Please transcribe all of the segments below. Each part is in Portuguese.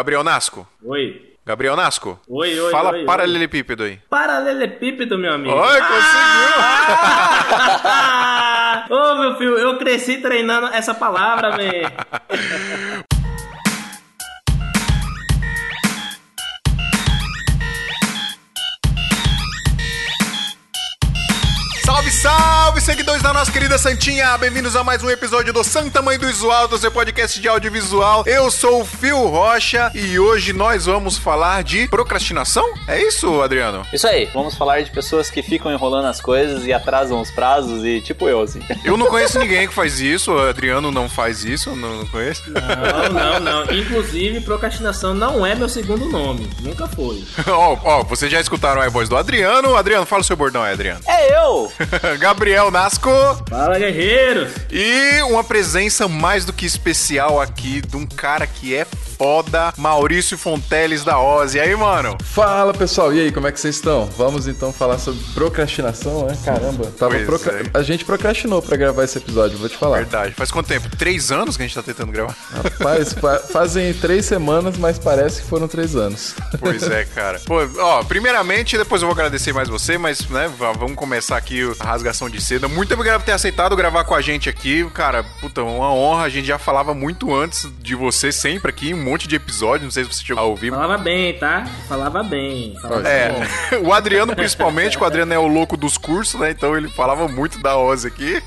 Gabriel Nasco. Oi. Gabriel Nasco. Oi, oi, Fala oi, paralelepípedo aí. Paralelepípedo, meu amigo. Oi, conseguiu! Ah! Ô, meu filho, eu cresci treinando essa palavra, velho. Salve, seguidores da nossa querida Santinha! Bem-vindos a mais um episódio do Santa Mãe do Visual, do seu podcast de audiovisual. Eu sou o Fio Rocha e hoje nós vamos falar de procrastinação? É isso, Adriano? Isso aí, vamos falar de pessoas que ficam enrolando as coisas e atrasam os prazos e tipo eu, assim. Eu não conheço ninguém que faz isso, o Adriano não faz isso, não, não conheço. Não, não, não. Inclusive, procrastinação não é meu segundo nome. Nunca foi. Ó, ó, vocês já escutaram a voz do Adriano. Adriano, fala o seu bordão aí, Adriano. É eu! Gabriel Nasco. Fala, guerreiros. E uma presença mais do que especial aqui de um cara que é foda, Maurício Fonteles da Ozzy. E aí, mano? Fala pessoal, e aí, como é que vocês estão? Vamos então falar sobre procrastinação, né? Caramba, tava procra- é. a gente procrastinou pra gravar esse episódio, vou te falar. Verdade. Faz quanto tempo? Três anos que a gente tá tentando gravar? Rapaz, fa- fazem três semanas, mas parece que foram três anos. Pois é, cara. Pô, ó, primeiramente, depois eu vou agradecer mais você, mas, né, vamos começar aqui a rasgação de seda. Muito obrigado por ter aceitado gravar com a gente aqui. Cara, puta, uma honra. A gente já falava muito antes de você sempre aqui, um monte de episódios. Não sei se você chegou a ouvir. Falava bem, tá? Falava bem. Falava É, bem. o Adriano principalmente, que o Adriano é o louco dos cursos, né? Então ele falava muito da Ozzy aqui.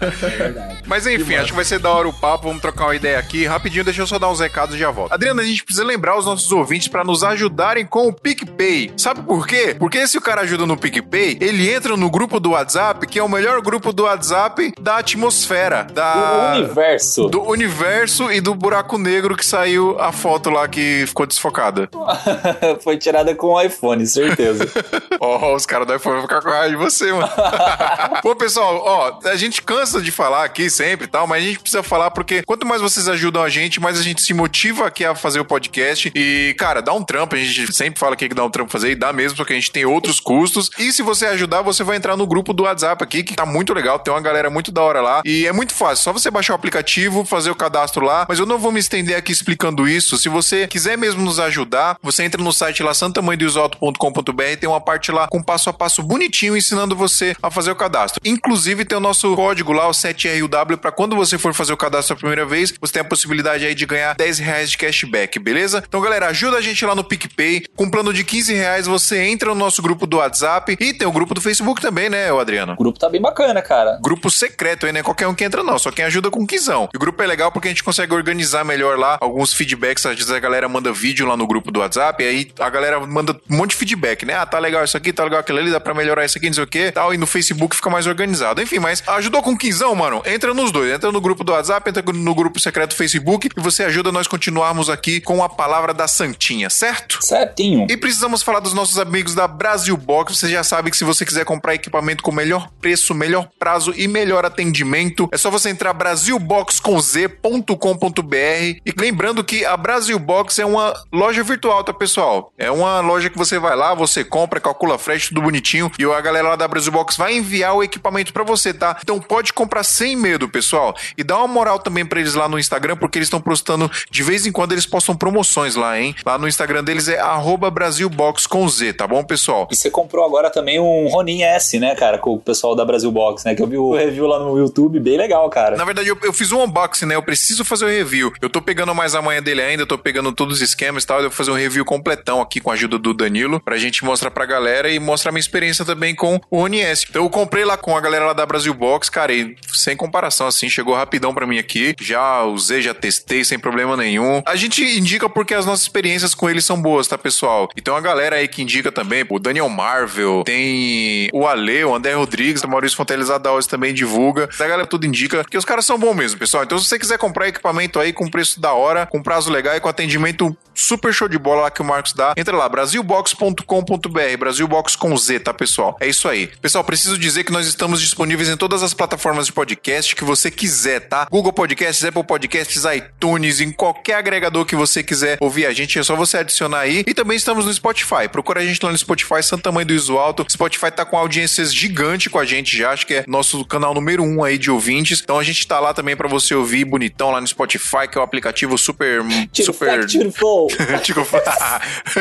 É verdade. Mas enfim, acho que vai ser da hora o papo. Vamos trocar uma ideia aqui. Rapidinho, deixa eu só dar uns recados e já volto. Adriano, a gente precisa lembrar os nossos ouvintes pra nos ajudarem com o PicPay. Sabe por quê? Porque se o cara ajuda no PicPay, ele entra no grupo do WhatsApp, que é o melhor grupo do WhatsApp da atmosfera, da. universo. Do universo e do buraco negro que saiu a foto lá que ficou desfocada. Foi tirada com o iPhone, certeza. Ó, os caras do iPhone vão ficar com raiva de você, mano. Pô, pessoal, ó, a gente cansa de falar aqui sempre e tal, mas a gente precisa falar porque quanto mais vocês ajudam a gente, mais a gente se motiva aqui a fazer o podcast. E, cara, dá um trampo, a gente sempre fala aqui que dá um trampo fazer e dá mesmo, porque a gente tem outros custos. E se você ajudar, você vai entrar no grupo do WhatsApp aqui, que tá muito legal, tem uma galera muito da hora lá. E é muito fácil, só você baixar o aplicativo, fazer o cadastro lá. Mas eu não vou me estender aqui explicando isso. Se você quiser mesmo nos ajudar, você entra no site lá, santamanhodoisoto.com.br, tem uma parte lá com passo a passo bonitinho ensinando você a fazer o cadastro. Inclusive tem o nosso código lá, o 7RUW, para quando você for fazer o cadastro a primeira vez, você tem a possibilidade aí de ganhar 10 reais de cashback, beleza? Então, galera, ajuda a gente lá no PicPay. Com um plano de 15 reais, você entra no nosso grupo do WhatsApp e tem o grupo do Facebook também, né, Adriano? O grupo tá bem bacana, cara. Grupo secreto aí, né? Qualquer um que entra, não. Só quem ajuda com quizão. E o grupo é legal porque a gente consegue organizar melhor lá alguns feedbacks. Às vezes a galera manda vídeo lá no grupo do WhatsApp. E aí a galera manda um monte de feedback, né? Ah, tá legal isso aqui, tá legal aquilo ali, dá pra melhorar isso aqui, não sei o que, tal. E no Facebook fica mais organizado. Enfim, mas ajudou com quinzão, mano? Entra nos dois. Entra no grupo do WhatsApp, entra no grupo secreto do Facebook e você ajuda nós continuarmos aqui com a palavra da Santinha, certo? Certinho. E precisamos falar dos nossos amigos da Brasil Box. Você já sabe que se você quiser comprar equipamento com melhor preço, melhor prazo e melhor atendimento, é só você entrar brasilbox.com.br e lembrando que a Brasil Box é uma loja virtual, tá, pessoal? É uma loja que você vai lá, você compra, calcula frete, tudo bonitinho e a galera lá da Brasil Box vai enviar o equipamento pra você, tá? Então pode comprar sem medo, pessoal. E dá uma moral também pra eles lá no Instagram, porque eles estão postando de vez em quando eles postam promoções lá, hein? Lá no Instagram deles é arroba brasilbox com Z, tá bom, pessoal? E você comprou agora também um Ronin S, né, cara, com o pessoal da Brasil Box, né? Que eu vi o review lá no YouTube, bem legal, cara. Na verdade, eu, eu fiz um unboxing, né? Eu preciso fazer o review. Eu tô pegando mais a manhã dele ainda, tô pegando todos os esquemas e tal. Eu vou fazer um review completão aqui com a ajuda do Danilo, pra gente mostrar pra galera e mostrar minha experiência também com o Rony S. Então eu comprei lá com a galera lá da Brasil Box, cara, e sem comparação, assim, chegou rapidão pra mim aqui. Já usei, já testei sem problema nenhum. A gente indica porque as nossas experiências com eles são boas, tá, pessoal? Então a galera aí que indica também, o Daniel Marvel, tem o Ale, o André Rodrigues, o Maurício Fonteles Adaos também divulga. A galera tudo indica que os caras são bons mesmo, pessoal. Então se você quiser comprar equipamento aí com preço da hora, com prazo legal e com atendimento super show de bola lá que o Marcos dá, entra lá, brasilbox.com.br, Brasilbox com Z, tá, pessoal? É isso aí. Pessoal, preciso dizer que nós estamos disponíveis em todas as plataformas de podcast que você quiser, tá? Google Podcasts, Apple Podcasts, iTunes, em qualquer agregador que você quiser ouvir a gente, é só você adicionar aí. E também estamos no Spotify. Procura a gente lá no Spotify, Santa Mãe do Iso Alto. Spotify tá com audiências gigantes com a gente já, acho que é nosso canal número um aí de ouvintes. Então a gente tá lá também pra você ouvir bonitão lá no Spotify, que é o aplicativo super. Tiro super. Tiro flow. Tico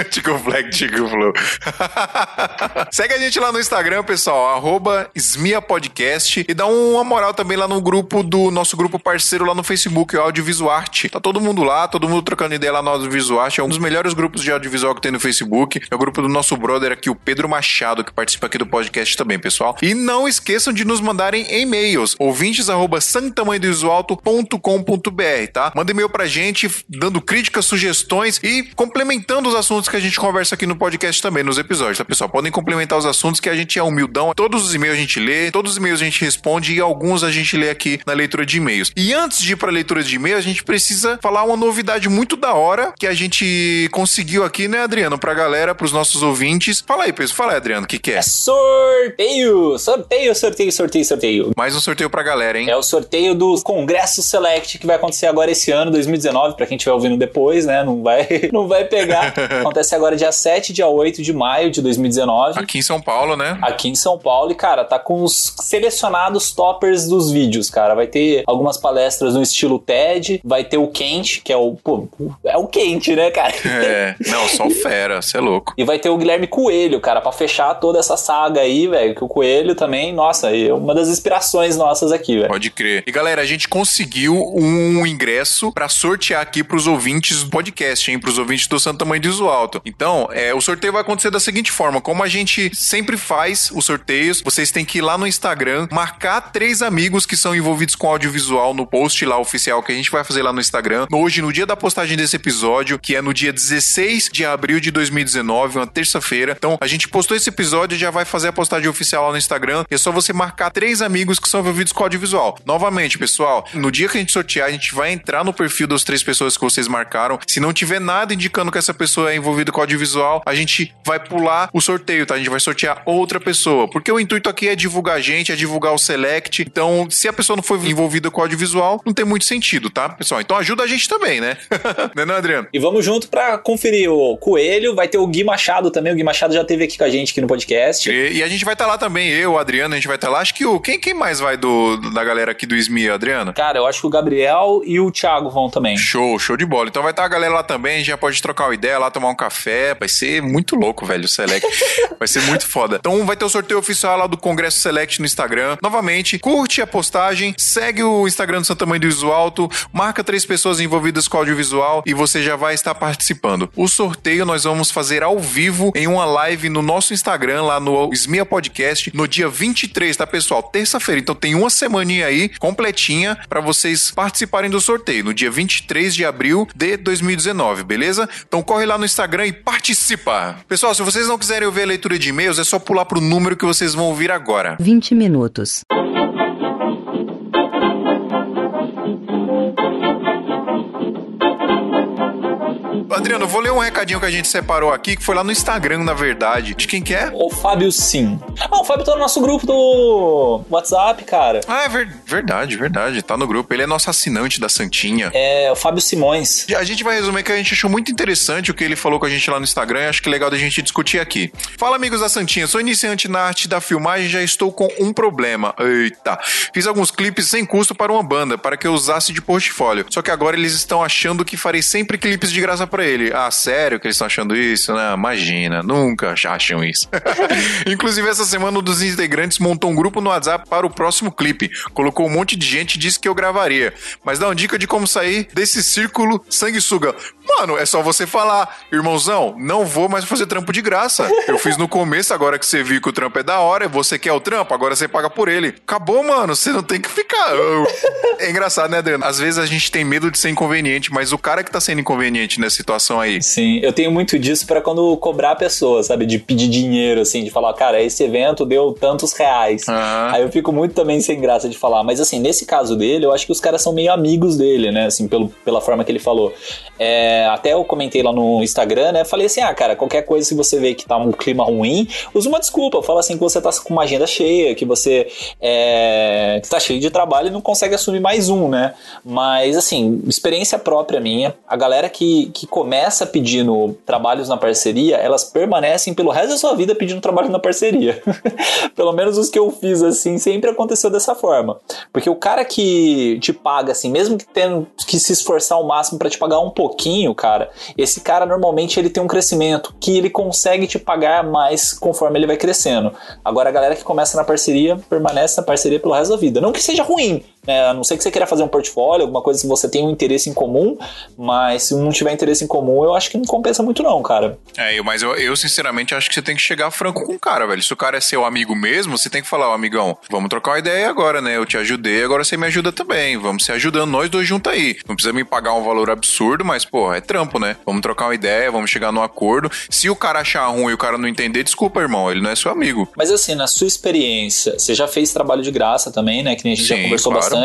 Tico Flag, Tico Flow. Segue a gente lá no Instagram, pessoal, arroba Smia Podcast e dá uma moral também lá no grupo do nosso grupo parceiro lá no Facebook, o Audiovisuarte. Tá todo mundo lá, todo mundo trocando ideia lá no Audiovisuarte. É um dos melhores grupos de audiovisual que tem no Facebook. É o grupo do nosso brother aqui, o Pedro Machado, que participa aqui do podcast também, pessoal. E não esqueçam de nos mandarem e-mails, ouvintes arroba santamanhodoisoalto.com.br, tá? Manda e-mail pra gente, dando críticas, sugestões e complementando os assuntos que a gente conversa aqui no podcast também, nos episódios, tá, pessoal? Podem complementar os assuntos que a gente é humildão. Todos os e-mails a gente lê, todos os e-mails a gente responde e alguns a gente lê aqui na leitura de e-mails. E antes de ir pra leitura de e-mails, a gente precisa falar uma novidade muito da hora que a gente conseguiu aqui, né, Adriano? Pra galera, pros nossos ouvintes. Fala aí, pessoal. Fala aí, Adriano, o que, que é? É sorteio! Sorteio, sorteio, sorteio, sorteio. Mais um sorteio pra galera, hein? É o sorteio do Congresso Select que vai acontecer agora esse ano, 2019, pra quem estiver ouvindo depois, né? Não vai, não vai pegar. Acontece agora dia 7 e dia 8 de maio de 2019. Aqui em São Paulo, né? Aqui em São Paulo, e cara, tá com os selecionados toppers dos vídeos, cara. Vai ter algumas palestras no estilo TED, vai ter o Quente, que é o. Pô, é o quente, né, cara? É, não, só o fera, você é louco. E vai ter o Guilherme Coelho, cara, pra fechar toda essa saga aí, velho. Que o Coelho também, nossa, é uma das inspirações nossas aqui, velho. Pode crer. E galera, a gente conseguiu um ingresso pra sortear aqui pros ouvintes do podcast, hein? Pros ouvintes do Santa Mãe do Iso Alto. Então, é, o sorteio vai acontecer da seguinte forma: como a gente sempre faz os sorteios, vocês têm que ir lá no Instagram, marcar três amigos que são envolvidos com audiovisual no post lá oficial que a gente vai fazer lá no Instagram. Hoje, no dia da postagem desse episódio, que é no dia 16 de abril de 2019, uma terça-feira. Então, a gente postou esse episódio e já vai fazer a postagem oficial lá no Instagram. É só você marcar três amigos que são envolvidos com audiovisual. Novamente, pessoal, no dia que a gente sortear, a gente vai entrar no perfil das três pessoas que vocês marcaram. Se não tiver nada indicando que essa pessoa é envolvida com audiovisual, a gente vai pular o sorteio, tá? A gente vai sortear outra pessoa. Porque o intuito aqui é divulgar a gente, é divulgar o Select. Então, se a pessoa não for envolvida com audiovisual, não tem muito sentido, tá, pessoal? Então ajuda a gente também, né? não é, não, Adriano? E vamos junto pra conferir o Coelho. Vai ter o Gui Machado também. O Gui Machado já esteve aqui com a gente aqui no podcast. E, e a gente vai estar lá também, eu, o Adriano, a gente vai estar lá. Acho que o. Quem, quem mais vai do, da galera aqui do SMI, Adriano? Cara, eu acho que o Gabriel e o Thiago vão também. Show, show de bola. Então vai estar a galera lá também, a gente já pode trocar uma ideia lá, tomar um café. Vai ser muito louco, velho, o Select. vai ser muito foda. Então vai ter o sorteio oficial lá do Congresso Select no Instagram. Novamente, curte a postagem, segue o Instagram do Santa Mãe do Iso Alto, marca três pessoas envolvidas com audiovisual e você já vai estar participando. O sorteio nós vamos fazer ao vivo em uma live no nosso Instagram, lá no Smia Podcast, no dia 23, tá, pessoal? Terça-feira. Então tem uma semaninha aí completinha para vocês participarem do sorteio, no dia 23 de abril de 2019, beleza? Então corre lá no Instagram e participa. Pessoal, se vocês não quiserem ouvir a leitura de e-mails, é só pular pro número que vocês vão ouvir agora. 20 minutos. Adriano, eu vou ler um recadinho que a gente separou aqui, que foi lá no Instagram, na verdade. De quem que é? O Fábio Sim. Ah, o Fábio tá no nosso grupo do WhatsApp, cara. Ah, é ver- verdade, verdade. Tá no grupo. Ele é nosso assinante da Santinha. É o Fábio Simões. A gente vai resumir que a gente achou muito interessante o que ele falou com a gente lá no Instagram e acho que é legal da gente discutir aqui. Fala, amigos da Santinha. Sou iniciante na arte da filmagem e já estou com um problema. Eita. Fiz alguns clipes sem custo para uma banda, para que eu usasse de portfólio. Só que agora eles estão achando que farei sempre clipes de graça para ele. Ah, sério que eles estão achando isso? Não, imagina. Nunca acham isso. Inclusive, essa semana um dos integrantes montou um grupo no WhatsApp para o próximo clipe. Colocou um monte de gente e disse que eu gravaria. Mas dá uma dica de como sair desse círculo sanguessuga. Mano, é só você falar, irmãozão, não vou mais fazer trampo de graça. Eu fiz no começo, agora que você viu que o trampo é da hora, você quer o trampo, agora você paga por ele. Acabou, mano, você não tem que ficar. É engraçado, né, Adriano? Às vezes a gente tem medo de ser inconveniente, mas o cara que tá sendo inconveniente nessa situação aí. Sim, eu tenho muito disso pra quando cobrar a pessoa, sabe? De pedir dinheiro, assim, de falar, cara, esse evento deu tantos reais. Aham. Aí eu fico muito também sem graça de falar. Mas assim, nesse caso dele, eu acho que os caras são meio amigos dele, né? Assim, pelo, pela forma que ele falou. É, até eu comentei lá no Instagram, né? Falei assim, ah, cara, qualquer coisa se você vê que tá um clima ruim, usa uma desculpa. Fala assim que você tá com uma agenda cheia, que você é, que tá cheio de trabalho e não consegue assumir mais um, né? Mas assim, experiência própria minha, a galera que, que começa pedindo trabalhos na parceria, elas permanecem pelo resto da sua vida pedindo trabalho na parceria. Pelo menos os que eu fiz assim, sempre aconteceu dessa forma. Porque o cara que te paga assim, mesmo que tendo que se esforçar ao máximo para te pagar um pouquinho, cara, esse cara normalmente ele tem um crescimento que ele consegue te pagar mais conforme ele vai crescendo. Agora a galera que começa na parceria permanece na parceria pelo resto da vida. Não que seja ruim, né? A não ser que você queira fazer um portfólio, alguma coisa que você tem um interesse em comum, mas se não tiver interesse em comum, eu acho que não compensa muito não, cara. É, mas eu, eu sinceramente acho que você tem que chegar franco com o cara, velho. Se o cara é seu amigo mesmo, você tem que falar, ó, amigão, vamos trocar uma ideia agora, né? Eu te ajudei, agora você me ajuda também. Vamos se ajudando nós dois juntos aí. Não precisa me pagar um valor absurdo, mas, pô, é trampo, né? Vamos trocar uma ideia, vamos chegar num acordo. Se o cara achar ruim e o cara não entender, desculpa, irmão, ele não é seu amigo. Mas assim, na sua experiência, você já fez trabalho de graça também, né? Que nem a gente Sim, já conversou claro. bastante.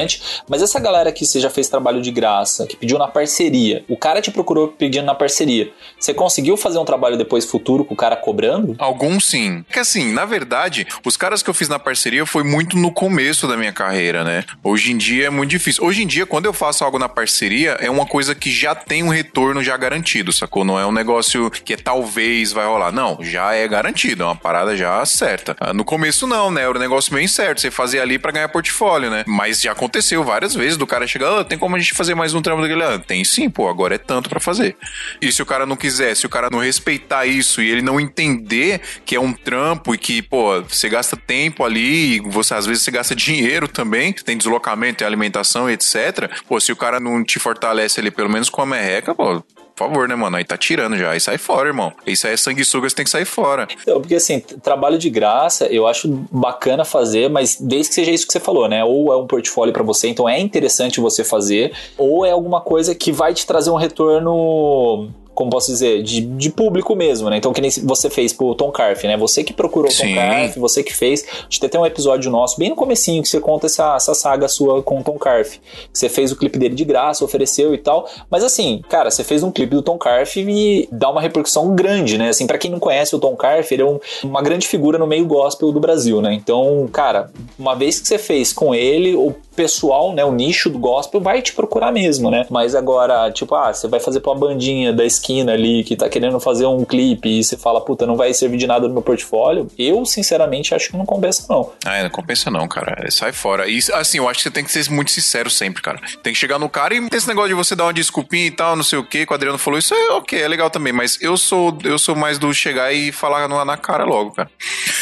Mas essa galera que você já fez trabalho de graça, que pediu na parceria, o cara te procurou pedindo na parceria. Você conseguiu fazer um trabalho depois futuro com o cara cobrando? Alguns sim. Porque assim, na verdade, os caras que eu fiz na parceria foi muito no começo da minha carreira, né? Hoje em dia é muito difícil. Hoje em dia, quando eu faço algo na parceria, é uma coisa que já tem um retorno já garantido, sacou? Não é um negócio que é talvez vai rolar. Não, já é garantido, é uma parada já certa. Ah, No começo não, né? Era um negócio meio incerto. Você fazia ali pra ganhar portfólio, né? Mas já aconteceu várias vezes do cara chegar, ah, tem como a gente fazer mais um trampo daquele? Ah, tem sim, pô, agora é tanto pra fazer. E se o cara não quiser, se o cara não respeitar isso e ele não entender que é um trampo e que, pô, você gasta tempo ali, você às vezes você gasta dinheiro também, tem deslocamento, tem alimentação, etc. Pô, se o cara não te fortalece ali, pelo menos com a merreca, pô, por favor, né, mano? Aí tá tirando já. Aí sai fora, irmão. Isso aí é sanguessuga, você tem que sair fora. Então, porque assim, trabalho de graça eu acho bacana fazer, mas desde que seja isso que você falou, né? Ou é um portfólio pra você, então é interessante você fazer, ou é alguma coisa que vai te trazer um retorno. Como posso dizer, de, de público mesmo, né? Então, que nem você fez pro Tom Carf, né? Você que procurou o Tom. Carf, você que fez. A gente tem até um episódio nosso, bem no comecinho, que você conta essa, essa saga sua com o Tom Carf. Você fez o clipe dele de graça, ofereceu e tal. Mas assim, cara, você fez um clipe do Tom Carf e dá uma repercussão grande, né? Assim, para quem não conhece o Tom Carf, ele é um- uma grande figura no meio gospel do Brasil, né? Então, cara, uma vez que você fez com ele, o pessoal, né, o nicho do gospel vai te procurar mesmo, né? Mas agora, tipo, ah, você vai fazer pra uma bandinha da esquina ali que tá querendo fazer um clipe e você fala, puta, não vai servir de nada no meu portfólio. Eu, sinceramente, acho que não compensa não. Ah, não compensa não, cara. Sai fora. E assim, eu acho que você tem que ser muito sincero sempre, cara. Tem que chegar no cara e tem esse negócio de você dar uma desculpinha e tal, não sei o que, que o Adriano falou. Isso é ok, é legal também, mas eu sou eu sou mais do chegar e falar na, na cara logo, cara.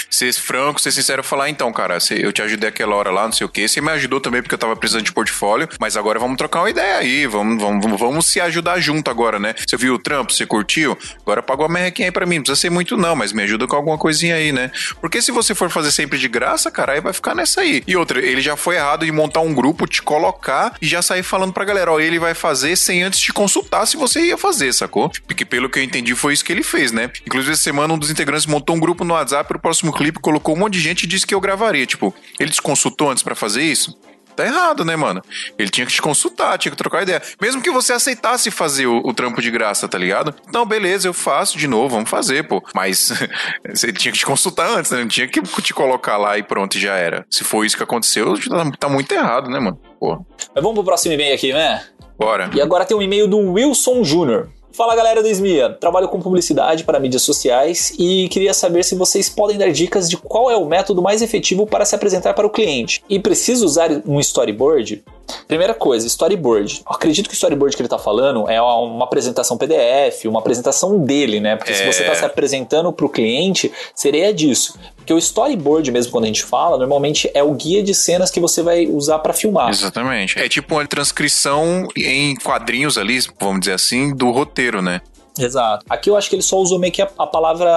Ser franco, ser sincero, falar, então, cara, eu te ajudei aquela hora lá, não sei o que. Você me ajudou também porque eu tava precisando de portfólio, mas agora vamos trocar uma ideia aí, vamos, vamos, vamos, vamos se ajudar junto agora, né? Você viu o trampo, você curtiu? Agora pagou a merrequinha aí pra mim, não precisa ser muito não, mas me ajuda com alguma coisinha aí, né? Porque se você for fazer sempre de graça, cara, aí vai ficar nessa aí. E outra, ele já foi errado de montar um grupo, te colocar e já sair falando pra galera, ó, ele vai fazer sem antes te consultar se você ia fazer, sacou? Porque pelo que eu entendi foi isso que ele fez, né? Inclusive essa semana um dos integrantes montou um grupo no WhatsApp pro próximo clipe, colocou um monte de gente e disse que eu gravaria. Tipo, ele te consultou antes pra fazer isso? Tá errado, né, mano? Ele tinha que te consultar, tinha que trocar ideia. Mesmo que você aceitasse fazer o, o trampo de graça, tá ligado? Não, beleza, eu faço de novo, vamos fazer, pô. Mas você tinha que te consultar antes, né? Não tinha que te colocar lá e pronto, e já era. Se foi isso que aconteceu, tá, tá muito errado, né, mano? Pô, Mas vamos pro próximo e-mail aqui, né? bora. E agora tem um e-mail do Wilson Júnior. Fala galera do Esmia, trabalho com publicidade para mídias sociais e queria saber se vocês podem dar dicas de qual é o método mais efetivo para se apresentar para o cliente. E preciso usar um storyboard? Primeira coisa, storyboard. Eu acredito que o storyboard que ele tá falando é uma apresentação PDF, uma apresentação dele, né? Porque se É. você tá se apresentando para o cliente, seria disso. Porque o storyboard mesmo, quando a gente fala, normalmente é o guia de cenas que você vai usar para filmar. Exatamente. É tipo uma transcrição em quadrinhos ali, vamos dizer assim, do roteiro, né? Exato. Aqui eu acho que ele só usou meio que a, a palavra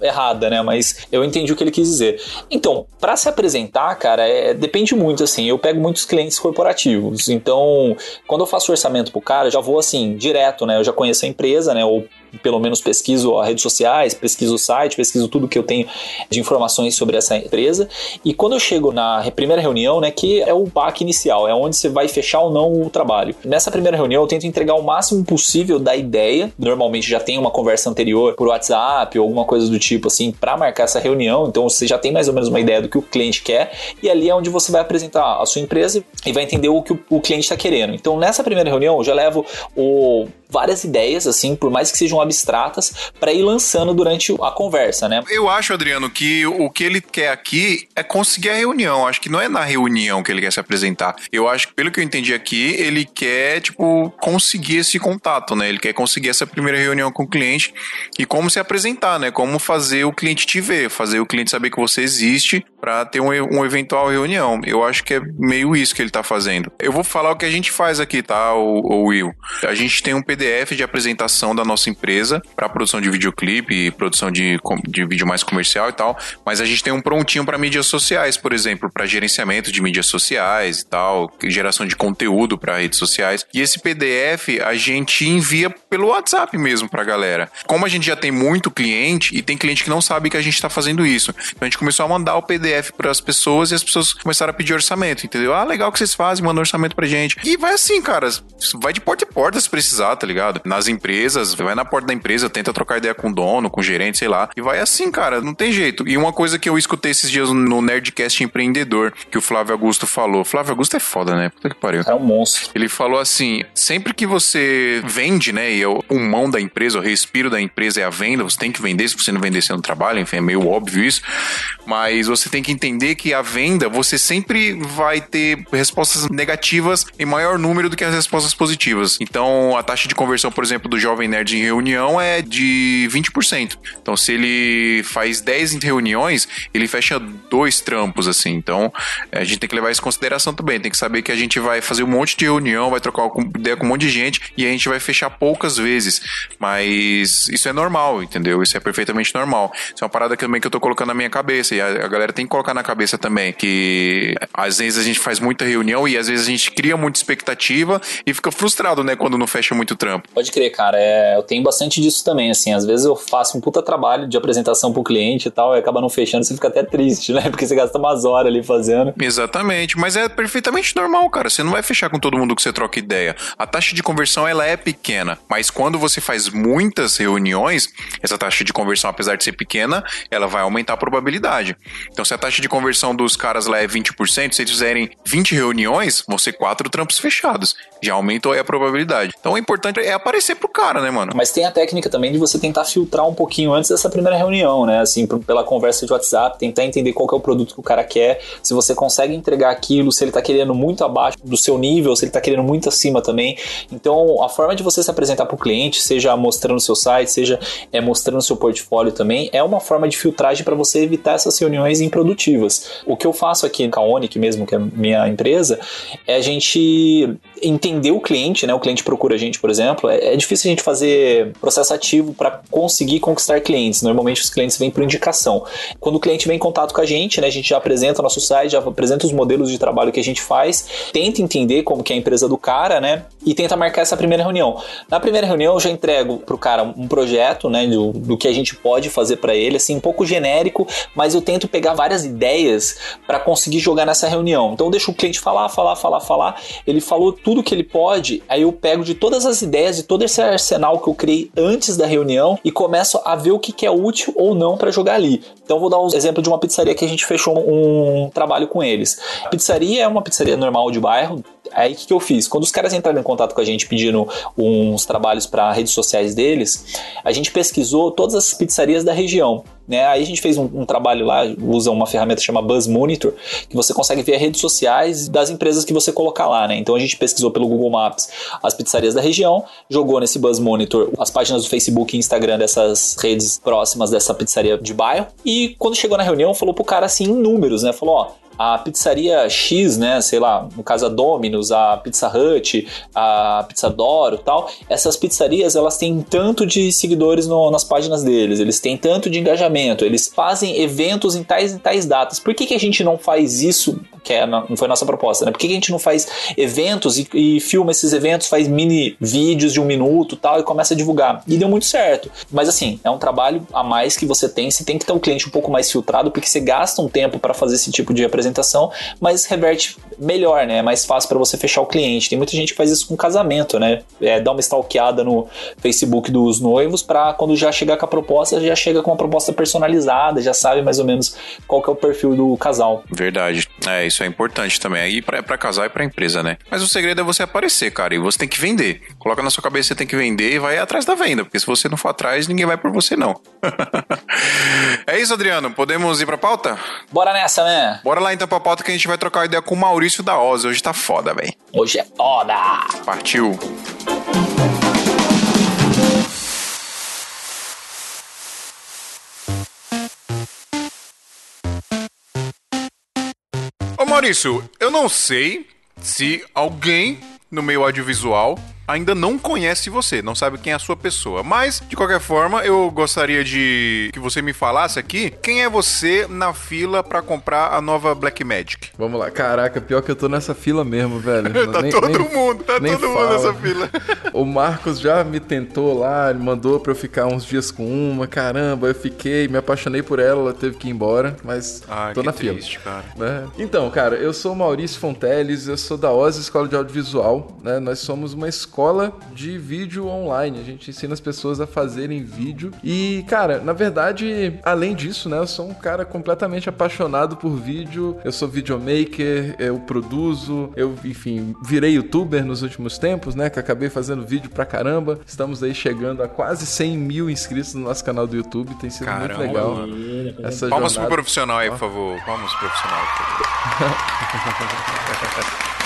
errada, né? Mas eu entendi o que ele quis dizer. Então, para se apresentar, cara, é- depende muito, assim. Eu pego muitos clientes corporativos. Então, quando eu faço orçamento pro cara, eu já vou assim, direto, né? Eu já conheço a empresa, né? Ou pelo menos pesquiso as redes sociais, pesquiso o site, pesquiso tudo que eu tenho de informações sobre essa empresa. E quando eu chego na primeira reunião, né, que é o PAC inicial, é onde você vai fechar ou não o trabalho. Nessa primeira reunião, eu tento entregar o máximo possível da ideia. Normalmente já tem uma conversa anterior por WhatsApp ou alguma coisa do tipo assim para marcar essa reunião. Então você já tem mais ou menos uma ideia do que o cliente quer e ali é onde você vai apresentar a sua empresa e vai entender o que o cliente está querendo. Então nessa primeira reunião eu já levo o várias ideias, assim, por mais que sejam abstratas, para ir lançando durante a conversa, né? Eu acho, Adriano, que o que ele quer aqui é conseguir a reunião. Acho que não é na reunião que ele quer se apresentar. Eu acho que, pelo que eu entendi aqui, ele quer, tipo, conseguir esse contato, né? Ele quer conseguir essa primeira reunião com o cliente e como se apresentar, né? Como fazer o cliente te ver, fazer o cliente saber que você existe para ter um, um eventual reunião. Eu acho que é meio isso que ele tá fazendo. Eu vou falar o que a gente faz aqui, tá, o, o Will? A gente tem um PDF de apresentação da nossa empresa para produção de videoclipe produção de, de vídeo mais comercial e tal, mas a gente tem um prontinho para mídias sociais, por exemplo, para gerenciamento de mídias sociais e tal, geração de conteúdo para redes sociais. E esse PDF a gente envia pelo WhatsApp mesmo pra galera. Como a gente já tem muito cliente e tem cliente que não sabe que a gente está fazendo isso, então a gente começou a mandar o PDF para as pessoas e as pessoas começaram a pedir orçamento, entendeu? Ah, legal que vocês fazem, manda orçamento pra gente. E vai assim, cara, vai de porta em porta se precisar, tá ligado? Nas empresas, vai na porta da empresa, tenta trocar ideia com o dono, com o gerente, sei lá. E vai assim, cara, não tem jeito. E uma coisa que eu escutei esses dias no Nerdcast Empreendedor, que o Flávio Augusto falou. Flávio Augusto é foda, né? Puta que pariu. É um monstro. Ele falou assim: sempre que você vende, né? E é o pulmão da empresa, o respiro da empresa é a venda, você tem que vender, se você não vender, você não trabalha, enfim, é meio óbvio isso. Mas você tem que entender que a venda, você sempre vai ter respostas negativas em maior número do que as respostas positivas. Então, a taxa de conversão, por exemplo, do Jovem Nerd em reunião é de 20%. Então, se ele faz 10 reuniões, ele fecha dois trampos, assim. Então, a gente tem que levar isso em consideração também. Tem que saber que a gente vai fazer um monte de reunião, vai trocar ideia com um monte de gente e a gente vai fechar poucas vezes. Mas isso é normal, entendeu? Isso é perfeitamente normal. Isso é uma parada também que eu tô colocando na minha cabeça e a, a galera tem que colocar na cabeça também que às vezes a gente faz muita reunião e às vezes a gente cria muita expectativa e fica frustrado, né, quando não fecha muito trampo. Pode crer, cara. É, eu tenho bastante disso também, assim. Às vezes eu faço um puta trabalho de apresentação pro cliente e tal, e acaba não fechando, você fica até triste, né? Porque você gasta umas horas ali fazendo. Exatamente, mas é perfeitamente normal, cara. Você não vai fechar com todo mundo que você troca ideia. A taxa de conversão, ela é pequena, mas quando você faz muitas reuniões, essa taxa de conversão, apesar de ser pequena, ela vai aumentar a probabilidade. Então, se a taxa de conversão dos caras lá é 20%, se eles fizerem 20 reuniões, vão ser quatro trampos fechados. Já aumentou aí a probabilidade. Então, o importante é aparecer pro cara, né, mano? Mas tem a técnica também de você tentar filtrar um pouquinho antes dessa primeira reunião, né? Assim, pela conversa de WhatsApp, tentar entender qual é o produto que o cara quer, se você consegue entregar aquilo, se ele tá querendo muito abaixo do seu nível, se ele tá querendo muito acima também. Então, a forma de você se apresentar pro cliente, seja mostrando seu site, seja é, mostrando seu portfólio também, é uma forma de filtragem para você evitar essas reuniões improdutivas. O que eu faço aqui no Kaonic mesmo, que é minha empresa, é a gente entender o cliente, né? O cliente procura a gente, por exemplo. É, é difícil a gente fazer processo ativo para conseguir conquistar clientes. Normalmente os clientes vêm por indicação. Quando o cliente vem em contato com a gente, né? A gente já apresenta nosso site, já apresenta os modelos de trabalho que a gente faz, tenta entender como que é a empresa do cara, né? E tenta marcar essa primeira reunião. Na primeira reunião eu já entrego pro cara um projeto, né? Do, do que a gente pode fazer para ele, assim, um pouco genérico, mas eu tento pegar várias ideias para conseguir jogar nessa reunião. Então eu deixo o cliente falar, falar, falar, falar. Ele falou tudo que ele pode, aí eu pego de todas as ideias, de todo esse arsenal que eu criei antes da reunião e começo a ver o que, que é útil ou não para jogar ali. Então vou dar um exemplo de uma pizzaria que a gente fechou um trabalho com eles. Pizzaria é uma pizzaria normal de bairro, Aí o que, que, eu fiz? Quando os caras entraram em contato com a gente pedindo uns trabalhos para redes sociais deles, a gente pesquisou todas as pizzarias da região. Né? Aí a gente fez um, um, trabalho lá, usa uma ferramenta chamada Buzz Monitor, que você consegue ver as redes sociais das empresas que você colocar lá, né? Então a gente pesquisou pelo Google Maps as pizzarias da região, jogou nesse Buzz Monitor as páginas do Facebook e Instagram dessas redes próximas dessa pizzaria de bairro, e quando chegou na reunião, falou pro cara assim em números, né? Falou, ó, a pizzaria X, né, sei lá, no caso a Domino's, a Pizza Hut, a Pizza Doro tal, essas pizzarias elas têm tanto de seguidores no, nas páginas deles, eles têm tanto de engajamento, eles fazem eventos em tais e tais datas. Por que, que a gente não faz isso que é, não foi a nossa proposta, né? Por que a gente não faz eventos e, e filma esses eventos, faz mini vídeos de um minuto tal, e começa a divulgar? E deu muito certo. Mas assim, é um trabalho a mais que você tem, você tem que ter o cliente um pouco mais filtrado, porque você gasta um tempo para fazer esse tipo de apresentação, mas reverte melhor, né? É mais fácil para você fechar o cliente. Tem muita gente que faz isso com casamento, né? É, dá uma stalkeada no Facebook dos noivos para quando já chegar com a proposta, já chega com uma proposta personalizada, já sabe mais ou menos qual que é o perfil do casal. Verdade. É, isso é importante também. Aí pra, pra casal e pra empresa, né? Mas o segredo é você aparecer, cara, e você tem que vender. Coloca na sua cabeça que você tem que vender e vai atrás da venda, porque se você não for atrás, ninguém vai por você, não. é isso, Adriano. Podemos ir pra pauta? Bora nessa, né? Bora lá então pra pauta que a gente vai trocar ideia com o Maurício da Oz. Hoje tá foda, velho. Hoje é foda! Partiu. Maurício, eu não sei se alguém no meio audiovisual ainda não conhece você, não sabe quem é a sua pessoa. Mas, de qualquer forma, eu gostaria de que você me falasse aqui quem é você na fila para comprar a nova Black Magic. Vamos lá, caraca, pior que eu tô nessa fila mesmo, velho. tá Nem- todo nem- mundo, tá todo mundo fala. nessa fila. O Marcos já me tentou lá, ele mandou pra eu ficar uns dias com uma, caramba, eu fiquei, me apaixonei por ela, ela teve que ir embora, mas Ah, tô na triste, fila. cara. né? Então, cara, eu sou o Maurício Fonteles, eu sou da Oz Escola de Audiovisual, né? Nós somos uma escola de vídeo online, a gente ensina as pessoas a fazerem vídeo e, cara, na verdade, além disso, né, eu sou um cara completamente apaixonado por vídeo, eu sou videomaker, eu produzo, eu, enfim, virei youtuber nos últimos tempos, né, que acabei fazendo vídeo pra caramba, estamos aí chegando a quase 100 mil inscritos no nosso canal do YouTube, tem sido Caramba, muito legal. mano. Essa Palmas pro jornada. profissional aí, por favor. Palmas pro profissional, por favor.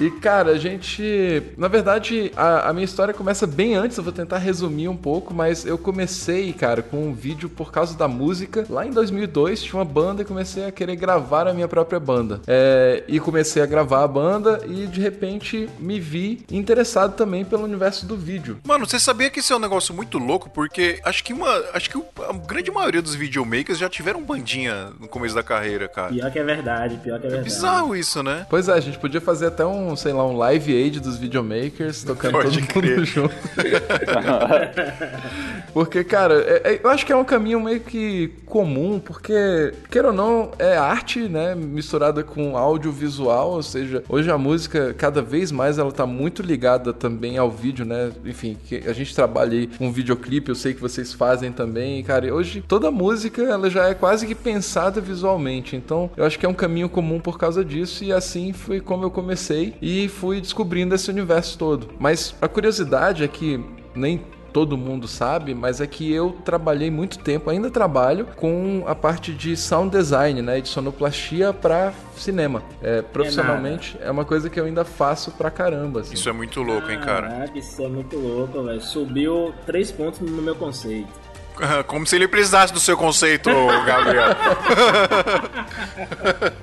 E, cara, a gente. Na verdade, a, a minha história começa bem antes, eu vou tentar resumir um pouco, mas eu comecei, cara, com um vídeo por causa da música. Lá em 2002 tinha uma banda e comecei a querer gravar a minha própria banda. É, e comecei a gravar a banda e de repente me vi interessado também pelo universo do vídeo. Mano, você sabia que isso é um negócio muito louco? Porque acho que uma. Acho que a grande maioria dos videomakers já tiveram bandinha no começo da carreira, cara. Pior que é verdade, pior que é É verdade. bizarro isso, né? Pois é, a gente podia fazer até um, sei lá, um live aid dos videomakers, tocando Pode todo crer. mundo junto. Porque, cara, é- é- eu acho que é um caminho meio que comum, porque, queira ou não, é arte, né, misturada com audiovisual, ou seja, hoje a música, cada vez mais, ela tá muito ligada também ao vídeo, né, enfim, a gente trabalha aí com videoclipe, eu sei que vocês fazem também, cara, e hoje toda música, ela já é quase que pensada visualmente, então eu acho que é um caminho comum por causa disso, e assim foi como eu comecei, e fui descobrindo esse universo todo. Mas a curiosidade é que nem todo mundo sabe, mas é que eu trabalhei muito tempo, ainda trabalho com a parte de sound design, né, de sonoplastia para cinema. É, profissionalmente é, uma coisa que eu ainda faço pra caramba. Assim. Isso é muito louco, hein, cara? Caraca, isso é muito louco, velho. Subiu três pontos no meu conceito. Como se ele precisasse do seu conceito, Gabriel.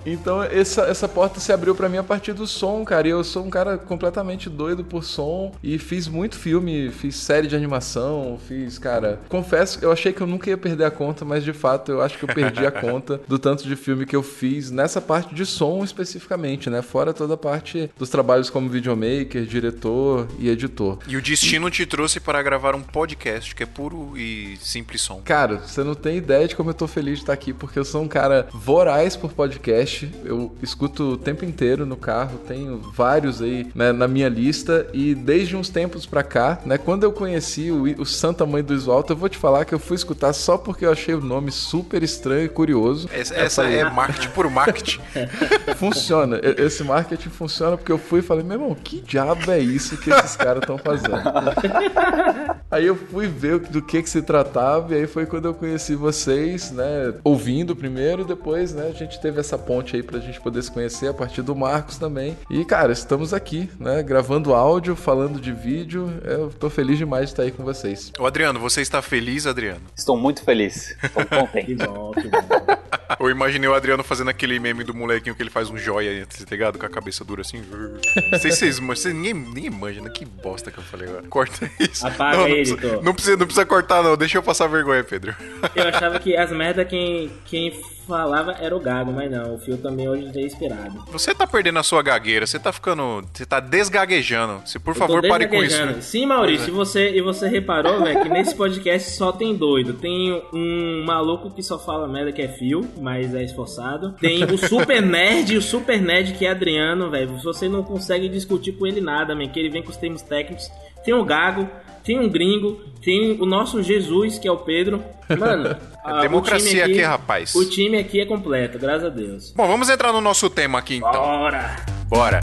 Então essa, essa porta se abriu pra mim a partir do som, cara. E eu sou um cara completamente doido por som e fiz muito filme, fiz série de animação, fiz, cara. Confesso, eu achei que eu nunca ia perder a conta, mas de fato eu acho que eu perdi a conta do tanto de filme que eu fiz nessa parte de som especificamente, né? Fora toda a parte dos trabalhos como videomaker, diretor e editor. E o destino te trouxe para gravar um podcast que é puro e simples som. Cara, você não tem ideia de como eu tô feliz de estar aqui, porque eu sou um cara voraz por podcast. Eu escuto o tempo inteiro no carro, tenho vários aí né, na minha lista. E desde uns tempos pra cá, né, quando eu conheci o, o Santa Mãe do Iso Alto, eu vou te falar que eu fui escutar só porque eu achei o nome super estranho e curioso. Essa, Eu essa falei, é marketing, puro marketing. Funciona. Esse marketing funciona porque eu fui e falei, meu irmão, que diabo é isso que esses caras estão fazendo? aí eu fui ver do que que se tratava e aí foi quando eu conheci vocês, né? Ouvindo primeiro, depois, né? A gente teve essa ponte aí pra gente poder se conhecer a partir do Marcos também. E, cara, estamos aqui, né? Gravando áudio, falando de vídeo. Eu tô feliz demais de estar aí com vocês. Ô, Adriano, você está feliz, Adriano? Estou muito feliz. Estou Que contente. bom, que bom. Eu imaginei o Adriano fazendo aquele meme do molequinho que ele faz um joia, tá ligado? Com a cabeça dura assim. Não sei se vocês, vocês ninguém, ninguém imagina. Que bosta que eu falei agora. Corta isso. Apaga não, não aí, precisa, não, precisa, não precisa cortar, não. Deixa eu passar passar vergonha, Pedro. Eu achava que as merda quem, quem falava era o Gago, mas não, o Fio também hoje é inspirado. Você tá perdendo a sua gagueira, você tá ficando. Você tá desgaguejando. Se por favor, pare com isso. desgaguejando. Sim, Maurício, e você, e você reparou, velho, que nesse podcast só tem doido. Tem um maluco que só fala merda que é Fio, mas é esforçado. Tem o Super Nerd e o Super Nerd que é Adriano, velho. Você não consegue discutir com ele nada, man, que ele vem com os termos técnicos. Tem o Gago, tem um gringo, tem o nosso Jesus, que é o Pedro. Mano, a- o democracia time aqui, rapaz. O time aqui é completo, graças a Deus. Bom, vamos entrar no nosso tema aqui então. Bora! Bora.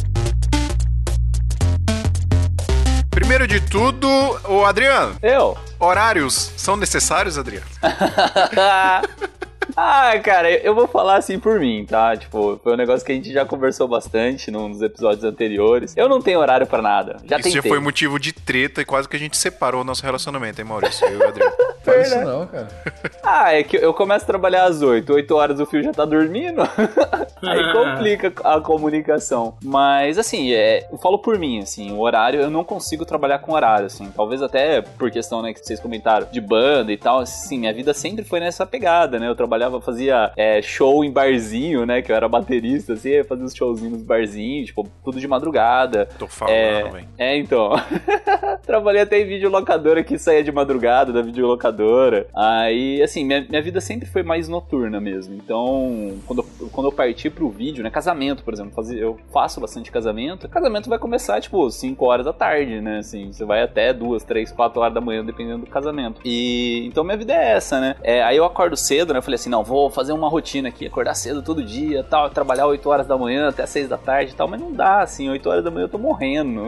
Primeiro de tudo, o Adriano, Eu? horários são necessários, Adriano? ah, cara, eu vou falar assim por mim, tá? Tipo, foi um negócio que a gente já conversou bastante num dos episódios anteriores. Eu não tenho horário pra nada. Já Isso tentei. já foi motivo de treta e quase que a gente separou o nosso relacionamento, hein, Maurício? Eu e o Adriano. Fala isso não, cara. Ah, é que eu começo a trabalhar às 8, 8 horas o fio já tá dormindo. Aí complica a comunicação. Mas, assim, é, eu falo por mim, assim, o horário, eu não consigo trabalhar com horário, assim. Talvez até por questão, né, que vocês comentaram, de banda e tal. Assim, minha vida sempre foi nessa pegada, né? Eu trabalhava, fazia é, show em barzinho, né? Que eu era baterista, assim, fazia uns showzinhos nos barzinhos, tipo, tudo de madrugada. Tô falando, É, velho. é, então. Trabalhei até em videolocadora que saía de madrugada da videolocadora. Aí, assim, minha, minha vida sempre foi mais noturna mesmo. Então, quando, eu- quando eu parti pro vídeo, né? Casamento, por exemplo, fazia- eu faço bastante casamento. Casamento vai começar, tipo, 5 horas da tarde, né? Assim, você vai até 2, 3, 4 horas da manhã, dependendo do casamento. E então minha vida é essa, né? É, aí eu acordo cedo, né? Eu falei assim, não, vou fazer uma rotina aqui, acordar cedo todo dia, tal, trabalhar 8 horas da manhã até 6 da tarde e tal, mas não dá, assim, 8 horas da manhã eu tô morrendo.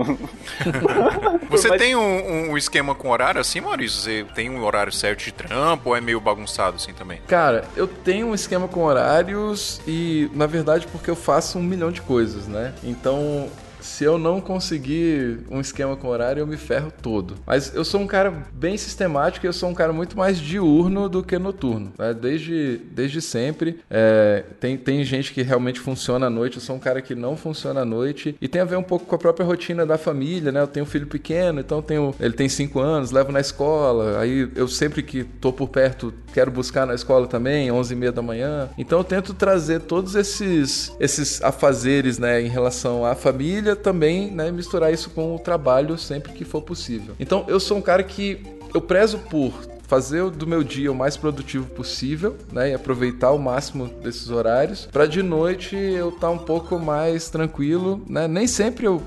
Você Mas- tem um, um esquema com horário assim, Maurício? Você tem um horário certo de trampo ou é meio bagunçado assim também? Cara, eu tenho um esquema com horários e, na verdade, porque eu faço um milhão de coisas, né? Então, se eu não conseguir um esquema com horário, eu me ferro todo. Mas eu sou um cara bem sistemático e eu sou um cara muito mais diurno do que noturno. né? Desde, desde sempre. É, tem, tem gente que realmente funciona à noite, eu sou um cara que não funciona à noite. E tem a ver um pouco com a própria rotina da família, né? Eu tenho um filho pequeno, então tenho, ele tem 5 anos, levo na escola. Aí eu sempre que tô por perto, quero buscar na escola também, 11 e meia da manhã. Então eu tento trazer todos esses, esses afazeres, né, em relação à família, também, né, misturar isso com o trabalho sempre que for possível. Então eu sou um cara que eu prezo por fazer do meu dia o mais produtivo possível, né, e aproveitar o máximo desses horários, para de noite eu estar um pouco mais tranquilo, né? Nem sempre eu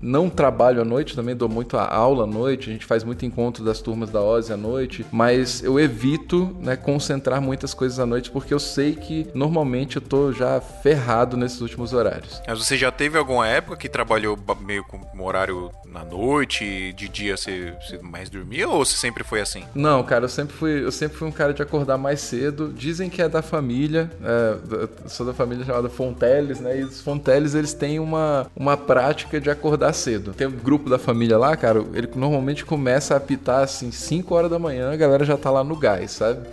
não trabalho à noite, também dou muito a aula à noite, a gente faz muito encontro das turmas da OSE à noite, mas eu evito, né, concentrar muitas coisas à noite porque eu sei que normalmente eu tô já ferrado nesses últimos horários. Mas você já teve alguma época que trabalhou ba- meio com um horário na noite de dia você, você mais dormia ou você sempre foi assim? Não, cara, eu sempre fui, eu sempre fui um cara de acordar mais cedo. Dizem que é da família, é, sou da família chamada Fonteles, né? E os Fonteles eles têm uma, uma prática de acordar cedo. Tem um grupo da família lá, cara, ele normalmente começa a apitar assim 5 horas da manhã, a galera já tá lá no gás, sabe?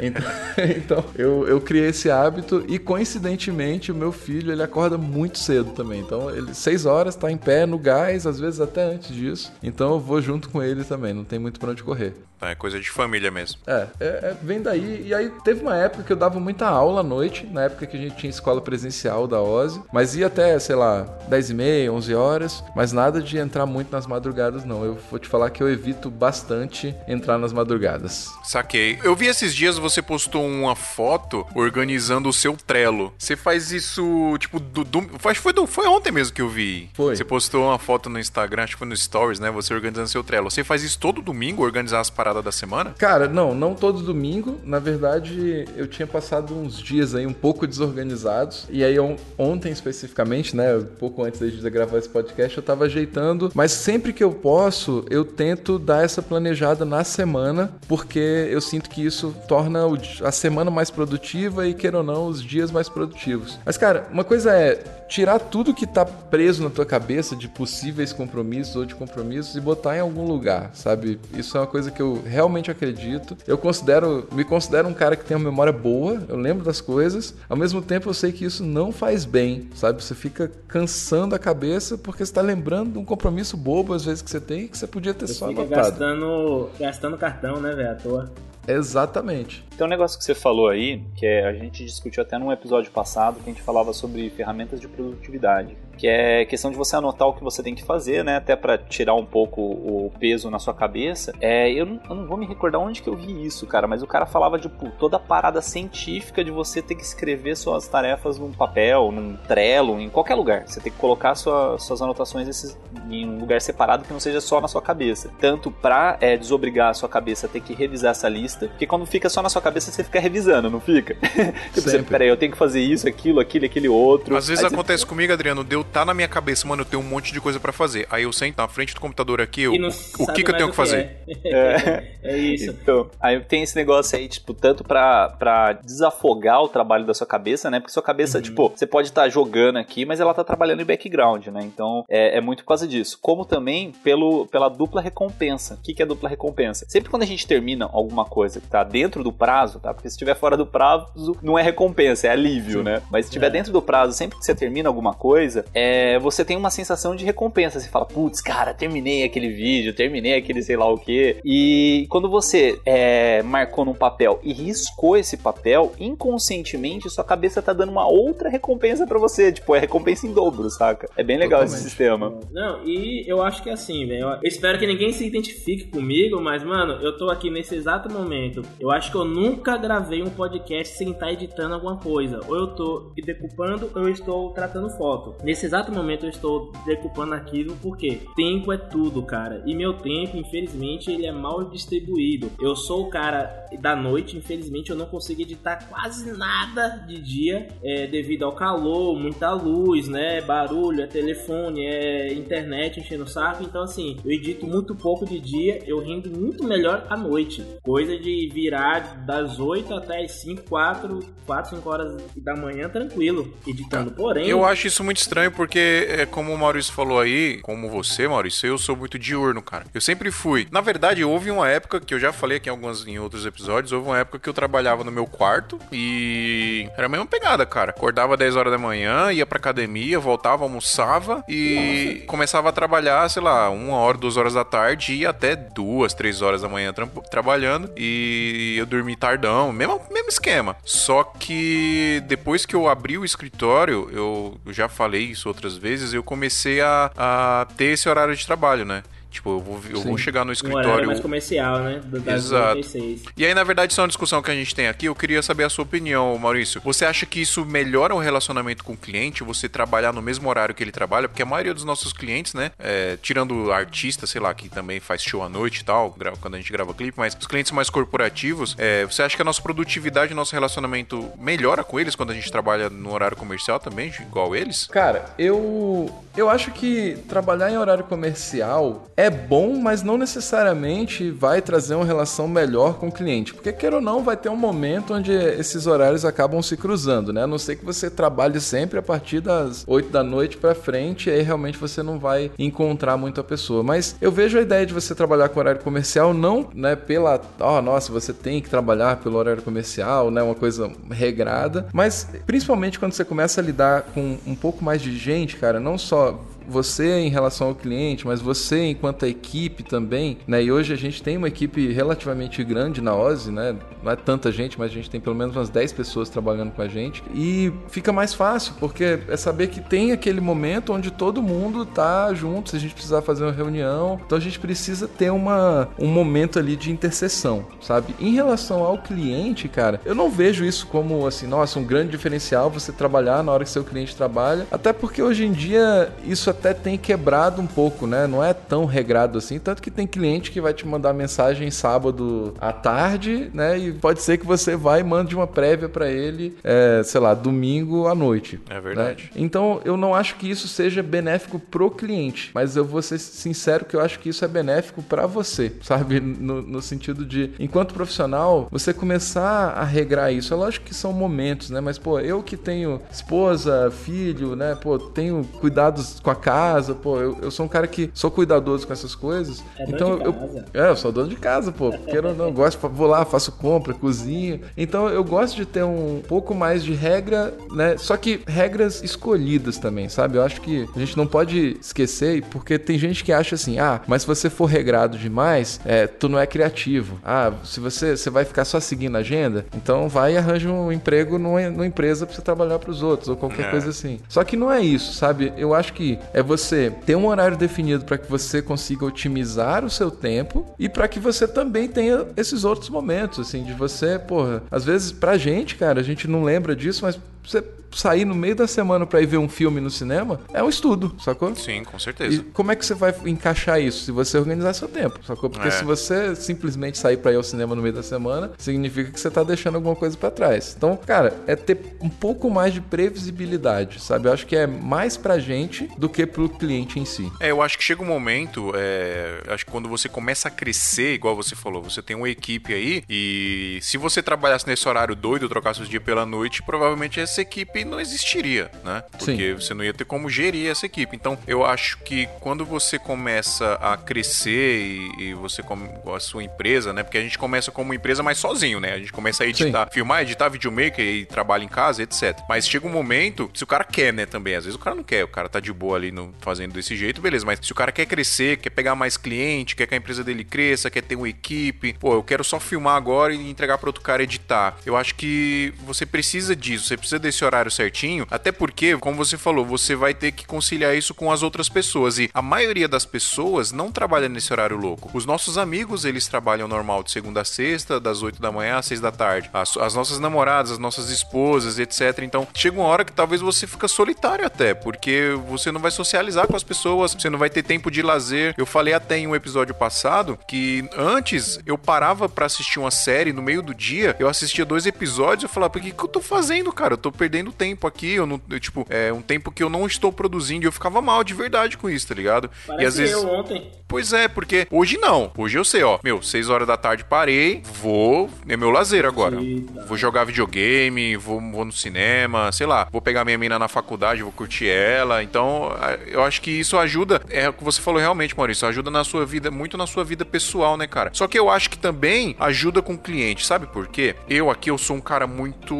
Então, então eu, eu criei esse hábito e coincidentemente o meu filho ele acorda muito cedo também. Então ele 6 horas tá em pé no gás, às vezes até antes disso. Então eu vou junto com ele também, não tem muito pra onde correr. Tá, é coisa de família mesmo. É, é, é, vem daí. E aí teve uma época que eu dava muita aula à noite, na época que a gente tinha escola presencial da OSE, mas ia até, sei lá, 10 e meia, 11 horas, mas nada de entrar muito nas madrugadas, não. Eu vou te falar que eu evito bastante entrar nas madrugadas. Saquei. Eu vi esses dias você postou uma foto organizando o seu Trello. Você faz isso, tipo, do, do- acho que foi, do- foi ontem mesmo que eu vi. Foi. Você postou uma foto no Instagram, acho que foi no Stories, né? Você organizando seu Trello. Você faz isso todo domingo, organizar as paradas da semana? Cara, não, não todo domingo. Na verdade, eu tinha passado uns dias aí um pouco desorganizados. E aí, on- ontem especificamente, né? Pouco antes de gravar esse podcast, eu tava ajeitando. Mas sempre que eu posso, eu tento dar essa planejada na semana, porque eu sinto que isso torna a semana mais produtiva e, queira ou não, os dias mais produtivos. Mas, cara, uma coisa é tirar tudo que tá preso na tua cabeça de possíveis compromissos ou de compromissos e botar em algum lugar, sabe? Isso é uma coisa que eu realmente acredito. Eu considero, me considero um cara que tem uma memória boa, eu lembro das coisas. Ao mesmo tempo, eu sei que isso não faz bem, sabe? Você fica cansando a cabeça porque você tá lembrando de um compromisso bobo às vezes que você tem que você podia ter Você só fica anotado. gastando, gastando cartão, né, velho, à toa. Exatamente. Tem um negócio que você falou aí, que é, a gente discutiu até num episódio passado, que a gente falava sobre ferramentas de produtividade que é questão de você anotar o que você tem que fazer, né? Até para tirar um pouco o peso na sua cabeça. É, eu, não, eu não vou me recordar onde que eu vi isso, cara, mas o cara falava de tipo, toda a parada científica de você ter que escrever suas tarefas num papel, num trelo, em qualquer lugar. Você tem que colocar sua, suas anotações esses, em um lugar separado que não seja só na sua cabeça. Tanto pra é, desobrigar a sua cabeça a ter que revisar essa lista, porque quando fica só na sua cabeça você fica revisando, não fica? tipo, você, peraí, eu tenho que fazer isso, aquilo, aquilo, aquele outro. Às vezes acontece você... comigo, Adriano, deu tá na minha cabeça, mano, eu tenho um monte de coisa para fazer. Aí eu sento na frente do computador aqui, eu, o que, que eu tenho que fazer? É. é. isso. Então, aí tem esse negócio aí, tipo, tanto pra, pra desafogar o trabalho da sua cabeça, né? Porque sua cabeça, uhum. tipo, você pode estar tá jogando aqui, mas ela tá trabalhando em background, né? Então, é, é, muito por causa disso. Como também pelo, pela dupla recompensa. O que, que é dupla recompensa? Sempre quando a gente termina alguma coisa que tá dentro do prazo, tá? Porque se estiver fora do prazo, não é recompensa, é alívio, Sim. né? Mas se estiver é. dentro do prazo, sempre que você termina alguma coisa, é, você tem uma sensação de recompensa. Você fala, putz, cara, terminei aquele vídeo, terminei aquele sei lá o que. E quando você é, marcou num papel e riscou esse papel, inconscientemente sua cabeça tá dando uma outra recompensa para você. Tipo, é recompensa em dobro, saca? É bem legal Totalmente. esse sistema. Não, e eu acho que é assim, velho. Eu espero que ninguém se identifique comigo, mas, mano, eu tô aqui nesse exato momento. Eu acho que eu nunca gravei um podcast sem estar tá editando alguma coisa. Ou eu tô decupando ou eu estou tratando foto. Nesse exato momento eu estou decupando aquilo porque tempo é tudo, cara. E meu tempo, infelizmente, ele é mal distribuído. Eu sou o cara da noite, infelizmente, eu não consigo editar quase nada de dia é, devido ao calor, muita luz, né? Barulho, é telefone, é internet enchendo o saco. Então, assim, eu edito muito pouco de dia, eu rendo muito melhor à noite. Coisa de virar das 8 até as 5, 4, 4, 5 horas da manhã tranquilo, editando. Porém. Eu acho isso muito estranho porque é como o Maurício falou aí, como você, Maurício, eu sou muito diurno, cara. Eu sempre fui. Na verdade, houve uma época que eu já falei aqui em alguns em outros episódios, houve uma época que eu trabalhava no meu quarto e era a mesma pegada, cara. Acordava 10 horas da manhã, ia pra academia, voltava, almoçava e Nossa. começava a trabalhar, sei lá, uma hora, duas horas da tarde e até duas, três horas da manhã tra trabalhando e eu dormi tardão, mesmo, mesmo esquema. Só que depois que eu abri o escritório, eu, eu já falei isso outras vezes vezes eu comecei a, a ter esse horário de trabalho, né? Tipo, eu vou, eu vou chegar no escritório. Um mais comercial, né? Das Exato. 96. E aí, na verdade, isso é uma discussão que a gente tem aqui. Eu queria saber a sua opinião, Maurício. Você acha que isso melhora o relacionamento com o cliente? Você trabalhar no mesmo horário que ele trabalha? Porque a maioria dos nossos clientes, né? É, tirando artista, sei lá, que também faz show à noite e tal, quando a gente grava clipe, mas os clientes mais corporativos, é, você acha que a nossa produtividade, nosso relacionamento melhora com eles quando a gente trabalha no horário comercial também, igual eles? Cara, eu, eu acho que trabalhar em horário comercial é bom, mas não necessariamente vai trazer uma relação melhor com o cliente. Porque, queira ou não, vai ter um momento onde esses horários acabam se cruzando, né? A não ser que você trabalhe sempre a partir das 8 da noite para frente, aí realmente você não vai encontrar muito a pessoa. Mas eu vejo a ideia de você trabalhar com horário comercial não, né, pela, ó, oh, nossa, você tem que trabalhar pelo horário comercial, né, uma coisa regrada, mas principalmente quando você começa a lidar com um pouco mais de gente, cara, não só só você em relação ao cliente, mas você enquanto a equipe também, né? E hoje a gente tem uma equipe relativamente grande na OSI, né? Não é tanta gente, mas a gente tem pelo menos umas 10 pessoas trabalhando com a gente. E fica mais fácil, porque é saber que tem aquele momento onde todo mundo tá junto, se a gente precisar fazer uma reunião. Então a gente precisa ter uma, um momento ali de interseção, sabe? Em relação ao cliente, cara, eu não vejo isso como assim, nossa, um grande diferencial você trabalhar na hora que seu cliente trabalha. Até porque hoje em dia isso até tem quebrado um pouco, né? Não é tão regrado assim. Tanto que tem cliente que vai te mandar mensagem sábado à tarde, né? E pode ser que você vá e mande uma prévia para ele, é, sei lá, domingo à noite. É verdade. Né? Então eu não acho que isso seja benéfico pro cliente, mas eu vou ser sincero que eu acho que isso é benéfico para você, sabe? No, no sentido de, enquanto profissional, você começar a regrar isso. É lógico que são momentos, né? Mas, pô, eu que tenho esposa, filho, né? Pô, tenho cuidados com a casa, pô, eu, eu sou um cara que sou cuidadoso com essas coisas. É então eu, casa. é, eu sou dono de casa, pô. Queira ou não, gosto, vou lá, faço compra, cozinho. Então eu gosto de ter um pouco mais de regra, né? Só que regras escolhidas também, sabe? Eu acho que a gente não pode esquecer, porque tem gente que acha assim, ah, mas se você for regrado demais, é, tu não é criativo. Ah, se você, você vai ficar só seguindo a agenda, então vai e arranja um emprego numa, numa empresa pra você trabalhar pros outros, ou qualquer É. coisa assim. Só que não é isso, sabe? Eu acho que é você ter um horário definido para que você consiga otimizar o seu tempo e para que você também tenha esses outros momentos, assim, de você, porra, às vezes pra gente, cara, a gente não lembra disso, mas você sair no meio da semana pra ir ver um filme no cinema é um estudo, sacou? Sim, com E certeza. como é que você vai encaixar isso? Se você organizar seu tempo, sacou? Porque É. se você simplesmente sair pra ir ao cinema no meio da semana, significa que você tá deixando alguma coisa pra trás. Então, cara, é ter um pouco mais de previsibilidade, sabe? Eu acho que é mais pra gente do que pro cliente em si. É, eu acho que chega um momento, é, acho que quando você começa a crescer, igual você falou, você tem uma equipe aí, e se você trabalhasse nesse horário doido, trocasse os dias pela noite, provavelmente essa equipe não existiria, né? Porque você não ia ter como gerir essa equipe. Então, eu acho que quando você começa a crescer e, e você como a sua empresa, né? Porque a gente começa como empresa, mas sozinho, né? A gente começa a editar, filmar, editar videomaker e trabalha em casa, etc. Mas chega um momento, se o cara quer, né, também, às vezes o cara não quer, o cara tá de boa ali no, fazendo desse jeito, beleza, mas se o cara quer crescer, quer pegar mais cliente, quer que a empresa dele cresça, quer ter uma equipe, pô, eu quero só filmar agora e entregar para outro cara editar. Eu acho que você precisa disso, você precisa desse horário certinho, até porque, como você falou, você vai ter que conciliar isso com as outras pessoas e a maioria das pessoas não trabalha nesse horário louco. Os nossos amigos, eles trabalham normal de segunda a sexta, das 8 da manhã às 6 da tarde. As, as nossas namoradas, as nossas esposas, etc. Então, chega uma hora que talvez você fica solitário até, porque você não vai socializar com as pessoas, você não vai ter tempo de lazer. Eu falei até em um episódio passado que antes eu parava pra assistir uma série no meio do dia, eu assistia dois episódios, eu falava, por que, que eu tô fazendo, cara? Eu tô perdendo tempo aqui, eu não, eu, tipo, é um tempo que eu não estou produzindo e eu ficava mal de verdade com isso, tá ligado? Parece e às vezes eu ontem. Pois é, porque hoje não. Hoje eu sei, ó. Meu, 6 horas da tarde parei, vou. É meu lazer agora. Eita. Vou jogar videogame, vou, vou no cinema, sei lá. Vou pegar minha mina na faculdade, vou curtir ela. Então, eu acho que isso ajuda. É o que você falou realmente, Maurício. Ajuda na sua vida, muito na sua vida pessoal, né, cara? Só que eu acho que também ajuda com o cliente. Sabe por quê? Eu aqui, eu sou um cara muito.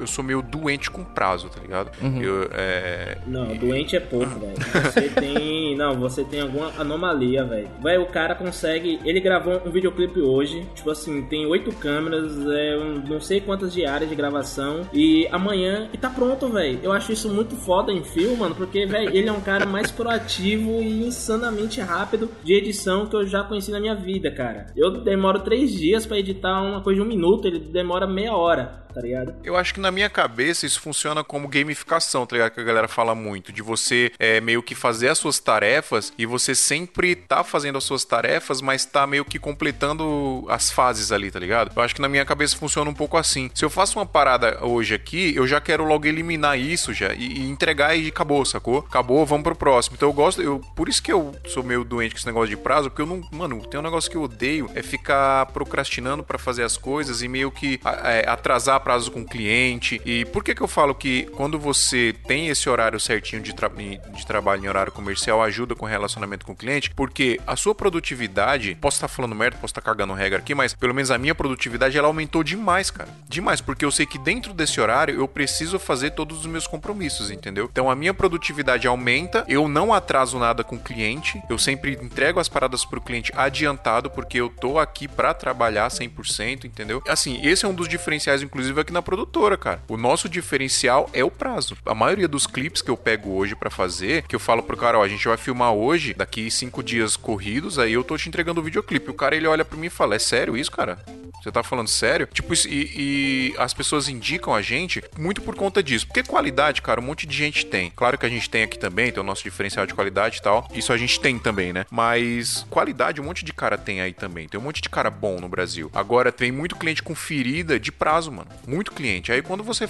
Eu sou meio doente com prazo, tá ligado? Eu, é, Não, doente é pouco, velho. Você tem. Não, você tem alguma anomalia, velho. Velho, o cara consegue. Ele gravou um videoclipe hoje. Tipo assim, tem oito câmeras, é, um- não sei quantas diárias de gravação. E amanhã. E tá pronto, velho. Eu acho isso muito foda em filme, mano. Porque, velho, ele é um cara mais proativo e insanamente rápido de edição que eu já conheci na minha vida, cara. Eu demoro três dias pra editar uma coisa de um minuto, ele demora meia hora, tá ligado? Eu acho que na minha cabeça isso funciona como gamificação, tá ligado? Que a galera fala muito. De você é, meio que fazer as suas tarefas e você sempre tá fazendo as suas tarefas, mas tá meio que completando as fases ali, tá ligado? Eu acho que na minha cabeça funciona um pouco assim. Se eu faço uma parada hoje aqui, eu já quero logo eliminar isso já e, e entregar e acabou, sacou? Acabou, vamos pro próximo. Então eu gosto, eu, por isso que eu sou meio doente com esse negócio de prazo, porque eu não, mano, tem um negócio que eu odeio é ficar procrastinando pra fazer as coisas e meio que é, atrasar prazo com o cliente. E por que que eu falo que quando você tem esse horário certinho de, tra- de trabalho em horário comercial ajuda com o relacionamento com o cliente? Porque a sua produtividade, posso estar falando merda, posso estar cagando regra aqui, mas pelo menos a minha produtividade ela aumentou demais, cara. Demais, porque eu sei que dentro desse horário eu preciso fazer todos os meus compromissos, entendeu? Então a minha produtividade aumenta, eu não atraso nada com o cliente, eu sempre entrego as paradas pro cliente adiantado, porque eu tô aqui pra trabalhar 100%, entendeu? Assim, esse é um dos diferenciais, inclusive, aqui na produtora, cara. O nosso diferencial é o prazo. A maioria dos clipes que eu pego hoje pra fazer, que eu falo pro cara, ó, a gente vai filmar hoje, daqui cinco dias corridos, aí eu tô te entregando o videoclipe. O cara, ele olha pra mim e fala, é sério isso, cara? Você tá falando sério? Tipo, e, e as pessoas indicam a gente muito por conta disso. Porque qualidade, cara, um monte de gente tem. Claro que a gente tem aqui também, tem o nosso diferencial de qualidade e tal. Isso a gente tem também, né? Mas qualidade, um monte de cara tem aí também. Tem um monte de cara bom no Brasil. Agora, tem muito cliente com ferida de prazo, mano. Muito cliente. Aí quando você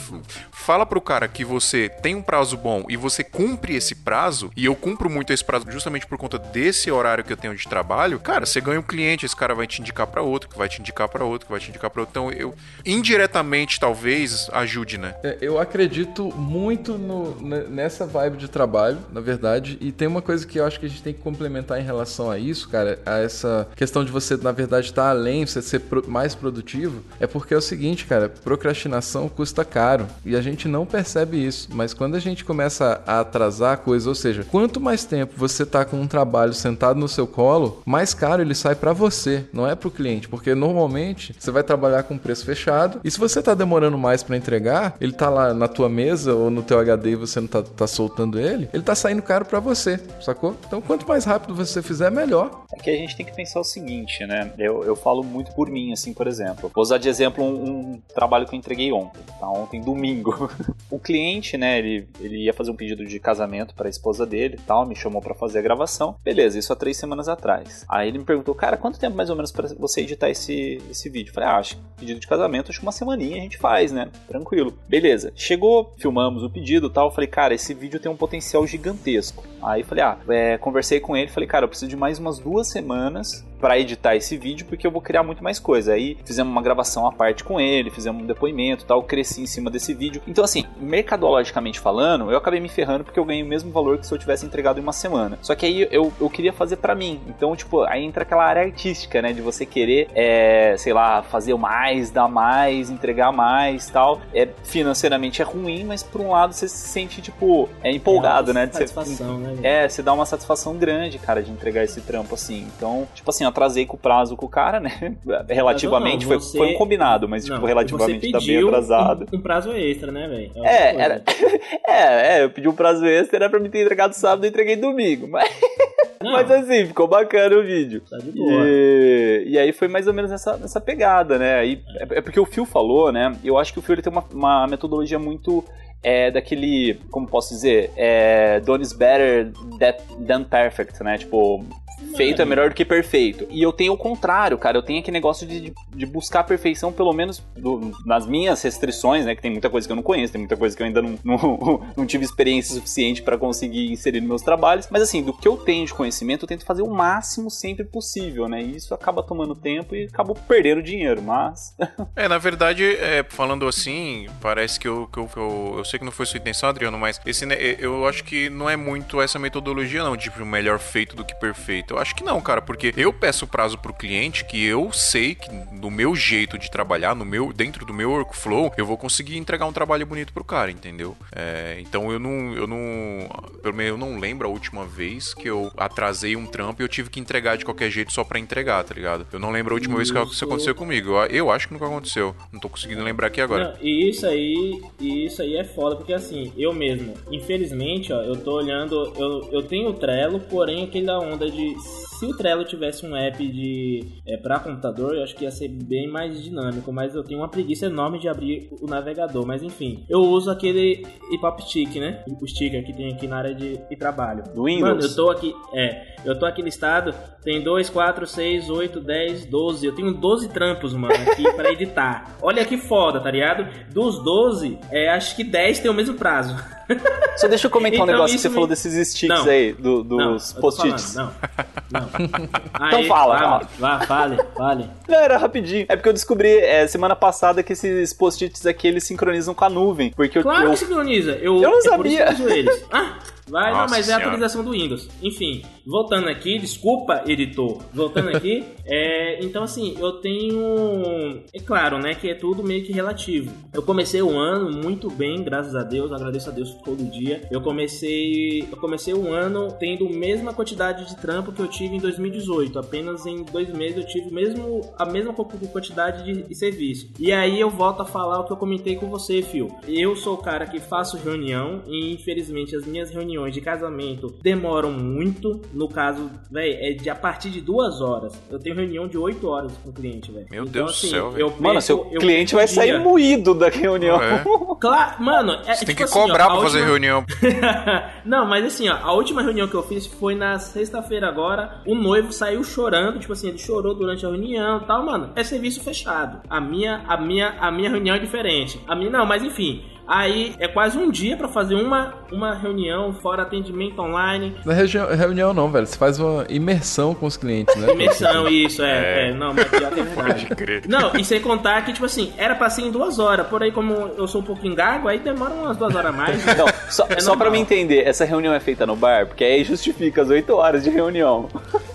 fala pro cara que você tem um prazo bom e você cumpre esse prazo, e eu cumpro muito esse prazo justamente por conta desse horário que eu tenho de trabalho, cara, você ganha um cliente, esse cara vai te indicar pra outro, que vai te indicar pra outro. que vai te indicar para outro. Então, eu indiretamente talvez ajude, né? É, eu acredito muito no, nessa vibe de trabalho, na verdade, e tem uma coisa que eu acho que a gente tem que complementar em relação a isso, cara, a essa questão de você, na verdade, estar tá além, você ser pro, mais produtivo, é porque é o seguinte, cara, procrastinação custa caro e a gente não percebe isso, mas quando a gente começa a atrasar a coisa, ou seja, quanto mais tempo você tá com um trabalho sentado no seu colo, mais caro ele sai para você, não é para o cliente, porque normalmente você vai trabalhar com preço fechado e se você tá demorando mais para entregar, ele tá lá na tua mesa ou no teu HD e você não tá, tá soltando ele, ele tá saindo caro para você, sacou? Então quanto mais rápido você fizer, melhor. É que a gente tem que pensar o seguinte, né? Eu, eu falo muito por mim, assim, por exemplo. Vou usar de exemplo um, um trabalho que eu entreguei ontem, tá? Ontem, domingo. o cliente, né, ele, ele ia fazer um pedido de casamento para a esposa dele e tal, me chamou para fazer a gravação. Beleza, isso há três semanas atrás. Aí ele me perguntou, cara, quanto tempo mais ou menos para você editar esse, esse vídeo? Eu falei, ah, acho pedido de casamento, acho que uma semaninha a gente faz, né? Tranquilo. Beleza. Chegou, filmamos o pedido e tal. Falei, cara, esse vídeo tem um potencial gigantesco. Aí falei, ah, é, conversei com ele, falei, cara, eu preciso de mais umas duas semanas para editar esse vídeo porque eu vou criar muito mais coisa. Aí fizemos uma gravação à parte com ele, fizemos um depoimento tal, cresci em cima desse vídeo. Então, assim, mercadologicamente falando, eu acabei me ferrando porque eu ganhei o mesmo valor que se eu tivesse entregado em uma semana. Só que aí eu, eu queria fazer para mim. Então, tipo, aí entra aquela área artística, né? De você querer, é, sei lá, fazer mais, dar mais, entregar mais tal. É, financeiramente é ruim, mas por um lado você se sente, tipo, é empolgado, é né? Satisfação, você, né? É, você dá uma satisfação grande, cara, de entregar esse trampo assim. Então, tipo assim, atrasei com o prazo com o cara, né? Relativamente, não, você... foi, foi um combinado, mas, tipo, não, tipo, relativamente tá bem atrasado. Um, um prazo extra, né, velho? É, é era... é, é, eu pedi um prazo extra, era pra me ter entregado sábado e entreguei domingo, mas... Mas assim, ficou bacana o vídeo. Tá de boa. E, e aí foi mais ou menos nessa, nessa pegada, né? Aí, é, é porque o Phil falou, né? Eu acho que o Phil ele tem uma, uma metodologia muito é daquele, como posso dizer, é, done is better than perfect, né? Tipo, feito é melhor do que perfeito. E eu tenho o contrário, cara. Eu tenho aquele negócio de, de buscar a perfeição, pelo menos do, nas minhas restrições, né? Que tem muita coisa que eu não conheço, tem muita coisa que eu ainda não, não, não tive experiência suficiente para conseguir inserir nos meus trabalhos. Mas assim, do que eu tenho de conhecimento, eu tento fazer o máximo sempre possível, né? E isso acaba tomando tempo e acabo perdendo dinheiro, mas. é, na verdade, é, falando assim, parece que eu, que eu, que eu, eu sei que não foi sua intenção, Adriano, mas esse, eu acho que não é muito essa metodologia, não, tipo, melhor feito do que perfeito. Eu acho que não, cara, porque eu peço prazo pro cliente que eu sei que no meu jeito de trabalhar, no meu dentro do meu workflow, eu vou conseguir entregar um trabalho bonito pro cara, entendeu? É, então eu não, eu não, pelo menos eu não lembro a última vez que eu atrasei um trampo e eu tive que entregar de qualquer jeito só para entregar, tá ligado? Eu não lembro a última isso. vez que isso aconteceu comigo. Eu, eu, acho que nunca aconteceu. Não tô conseguindo lembrar aqui agora. E isso aí, isso aí é foda, porque assim, eu mesmo, infelizmente, ó, eu tô olhando, eu, eu tenho o Trello, porém aquele da onda de se o Trello tivesse um app de é, para computador, eu acho que ia ser bem mais dinâmico, mas eu tenho uma preguiça enorme de abrir o navegador, mas enfim, eu uso aquele hip stick, né? O sticker que tem aqui na área de, de trabalho. Do Windows. Mano, eu tô aqui, é, eu tô aqui listado, tem 2, 4, 6, 8, 10, 12. Eu tenho 12 trampos, mano, aqui para editar. Olha que foda, tá ligado? Dos 12, é, acho que 10 tem o mesmo prazo. Só deixa eu comentar então, um negócio que você me... falou desses sticks não, aí, do, dos post-its. Não, não. então fala, fala. Vá, fale, fale. Não, era rapidinho. É porque eu descobri é, semana passada que esses post-its aqui, eles sincronizam com a nuvem. Porque claro eu, que sincroniza. Eu, eu não é sabia. Por isso que eu eles. Ah, Vai, Nossa não, mas senhora. é a atualização do Windows. Enfim, voltando aqui, desculpa, editor. Voltando aqui, é, então assim, eu tenho. É claro, né, que é tudo meio que relativo. Eu comecei o ano muito bem, graças a Deus, agradeço a Deus todo dia. Eu comecei. Eu comecei o ano tendo a mesma quantidade de trampo que eu tive em 2018. Apenas em dois meses eu tive mesmo, a mesma quantidade de, de serviço. E aí eu volto a falar o que eu comentei com você, Phil. Eu sou o cara que faço reunião e infelizmente as minhas reuniões reuniões de casamento demoram muito. No caso, velho, é de a partir de duas horas. Eu tenho reunião de oito horas com o cliente, velho. Meu então, Deus assim, do céu, velho. Mano, seu cliente vai sair moído da reunião. É. Claro, mano. É, Você tipo tem que assim, cobrar ó, pra fazer reunião. Não, mas assim, ó, a última reunião que eu fiz foi na sexta-feira agora. O noivo saiu chorando, tipo assim, ele chorou durante a reunião e tal, mano. É serviço fechado. A minha, a minha, a minha reunião é diferente. A minha, não, mas enfim. Aí é quase um dia pra fazer uma, uma reunião, fora atendimento online. Não é reunião não, velho. Você faz uma imersão com os clientes, né? Imersão, isso, é. é. Não, mas pior que é verdade. Não, e sem contar que, tipo assim, era pra ser em duas horas. Por aí, como eu sou um pouquinho gago, aí demora umas duas horas a mais. Não, só, é só pra me entender, essa reunião é feita no bar? Porque aí justifica as oito horas de reunião.